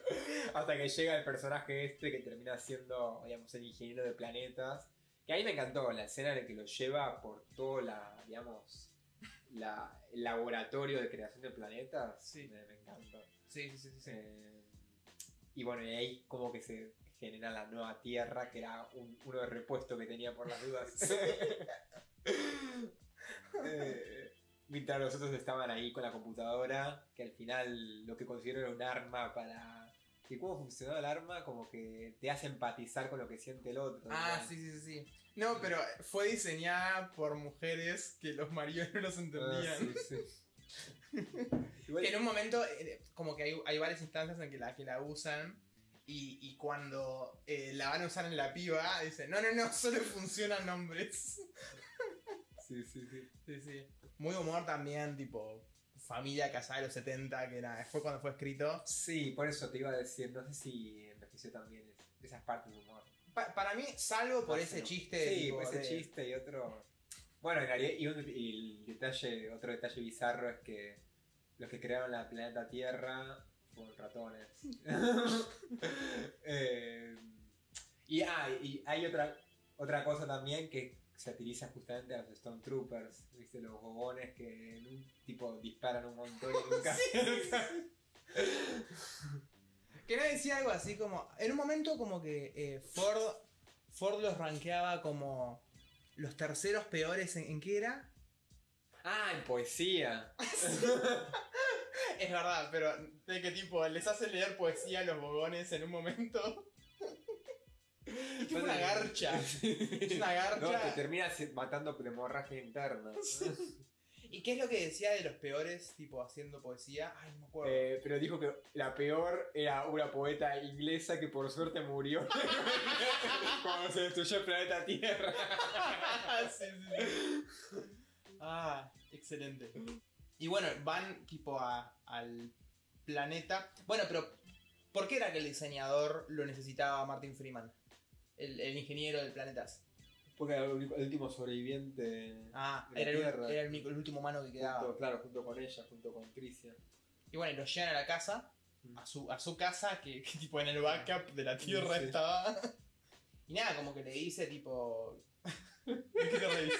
hasta que llega el personaje este que termina siendo, digamos, el ingeniero de planetas. Que a mí me encantó la escena en la que lo lleva por todo la, digamos, la, el laboratorio de creación de planetas. Sí. Me, me encantó. Sí, sí, sí, sí. sí. Eh, y bueno, y ahí como que se genera la nueva Tierra, que era un- uno de repuesto que tenía por las dudas. Eh, mientras los otros estaban ahí con la computadora, que al final lo que considero era un arma para... ¿Y cómo funcionaba el arma? Como que te hace empatizar con lo que siente el otro. Ah, sí, sí, sí, sí. No, pero fue diseñada por mujeres que los maridos no los Ah, entendían. sí, sí. Igual- Que en un momento, eh, como que hay, hay varias instancias en que la, que la usan. Y, y cuando eh, la van a usar en la piba, dicen, no, no, no, solo funcionan hombres. sí, sí, sí. Sí, sí. Muy humor también, tipo, familia casada de los 70, que nada, fue cuando fue escrito. Sí, por eso te iba a decir, no sé si envejeció también es- esas partes de humor. Pa- para mí, salvo por ese sí. chiste. Sí, tipo, por ese de- chiste y otro. Bueno, y, un- y detalle, otro detalle bizarro es que los que crearon la planeta Tierra fueron ratones. Eh, y, ah, y hay otra, otra cosa también que satiriza justamente a los Stormtroopers, ¿viste? Los bobones que en un tipo disparan un montón y nunca. Que no decía algo así como. En un momento, como que eh, Ford, Ford los rankeaba como los terceros peores en, ¿en qué era. ah, en poesía. Es verdad, pero de que tipo les hace leer poesía a los bogones en un momento. Es una garcha. Es una No, te garcha. terminas matando por hemorragia interna. ¿Y qué es lo que decía de los peores, tipo haciendo poesía? Ay, no me acuerdo. Eh, pero dijo que la peor era una poeta inglesa que por suerte murió cuando se destruyó el planeta Tierra. sí, sí, sí. Ah, excelente. Y bueno, van tipo a- al planeta. Bueno, pero ¿por qué era que el diseñador lo necesitaba a Martin Freeman? El, el ingeniero del planetas. Porque era el, último sobreviviente. Ah, De la era, el, Tierra. era el único- el último humano que quedaba. Junto, claro, junto con ella, junto con Tricia. Y bueno, y lo llevan a la casa, Mm. a su, a su casa, que, que tipo en el backup de la Tierra Sí. estaba. Y nada, como que le dice tipo... ¿De qué te reís?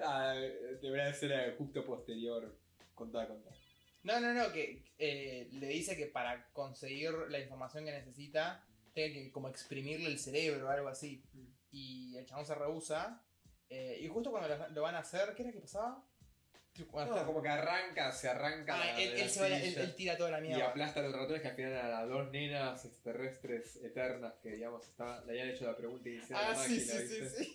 Ah, debería ser eh, justo posterior. Contá, contá. No, no, no, que eh, le dice que para conseguir la información que necesita, tiene que como exprimirle el cerebro o algo así. Mm. Y el chabón se rehúsa. eh, y justo cuando lo, lo van a hacer, ¿qué era que pasaba? No, como que arranca, se arranca. Ah, él, la él se va- él- tira toda la y mierda. aplasta a los ratones que al final eran las dos nenas extraterrestres eternas que, digamos, le habían hecho la pregunta a la Ah, sí, máquina, sí, sí, ¿viste? sí.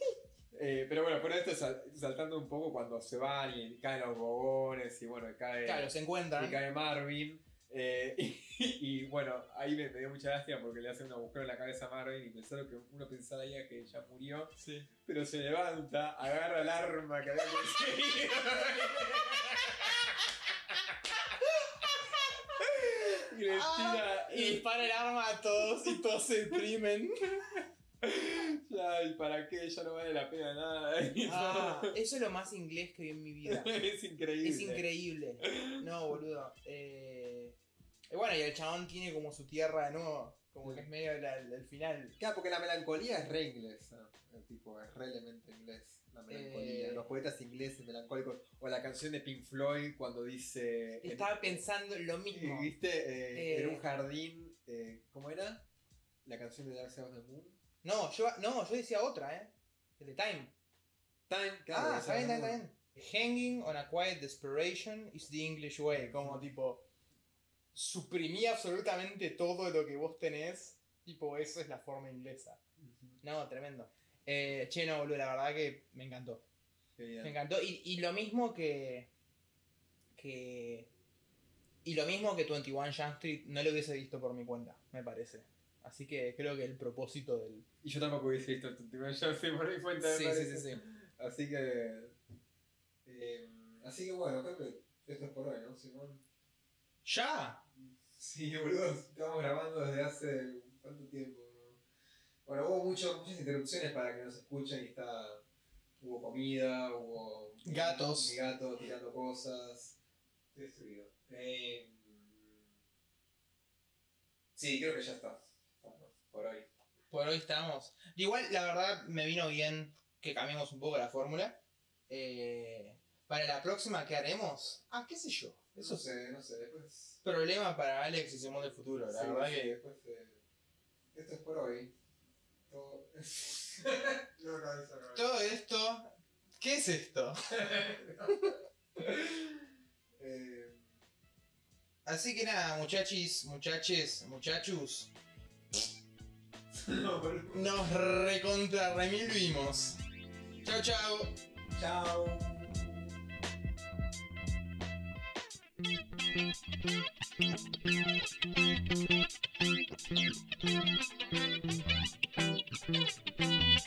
Eh, pero bueno, por esto sal- saltando un poco cuando se van y caen los bobones y bueno, cae, Claro, se y encuentran. cae Marvin. eh, y, y bueno, ahí me, me dio mucha lástima porque le hacen un agujero en la cabeza a Marvin y pensaron que uno pensaría que ya murió, Sí. pero se levanta, agarra el arma que había conseguido. y le Ah, y dispara el arma a todos y todos se deprimen. Ya, ¿y para qué? Ya no vale la pena nada. Ah, eso es lo más inglés que vi en mi vida. es increíble. Es increíble. No, boludo. Eh, y bueno, y el chabón tiene como su tierra de nuevo. Como que es medio la- el, final. Claro, porque la melancolía es re inglesa. El tipo, es re elemento inglés. La melancolía. Eh. Los poetas ingleses melancólicos. O la canción de Pink Floyd cuando dice. Estaba pensando lo mismo. ¿Viste? Eh, Eh. En un jardín. eh, ¿Cómo era? La canción de Dark Side of the Moon. No, yo, no, yo decía otra, ¿eh? El de Time. Time, claro. ah, está bien, está bien. Hanging on a quiet desperation is the English way. Como tipo. Suprimí absolutamente todo lo que vos tenés. Tipo, eso es la forma inglesa. No, tremendo. Eh, che, no, boludo, la verdad que me encantó. Genial. Me encantó. Y, y lo mismo que. que. Y lo mismo que 21 Jump Street no lo hubiese visto por mi cuenta, me parece. Así que creo que el propósito del. Y yo tampoco hubiese visto tu último show, sí, por mi cuenta. me Sí, sí, parece. sí, sí. Así que. eh, así que bueno, creo que esto es por hoy, ¿no, Simón? ¡Ya! Sí, boludo, estamos grabando desde hace. ¿Cuánto tiempo? Bueno, hubo mucho, muchas interrupciones para que nos escuchen y está. Hubo comida, hubo. Gatos. Mi gato tirando cosas. Estoy destruido. Eh, sí, creo que ya está. Por hoy. Por hoy estamos. Igual, la verdad, me vino bien que cambiemos un poco la fórmula. Eh, para la próxima, ¿qué haremos? Ah, qué sé yo. Eso No sé, no sé, después. problema para Alex y Simón del futuro. La sí, verdad sí, que. después. eh, esto es por hoy. Todo- no, no, eso no. Todo esto. ¿Qué es esto? Eh, Así que nada, muchachis, muchaches, muchachos. Nos recontra remil vimos. Chao, chao. Chao. Thank you.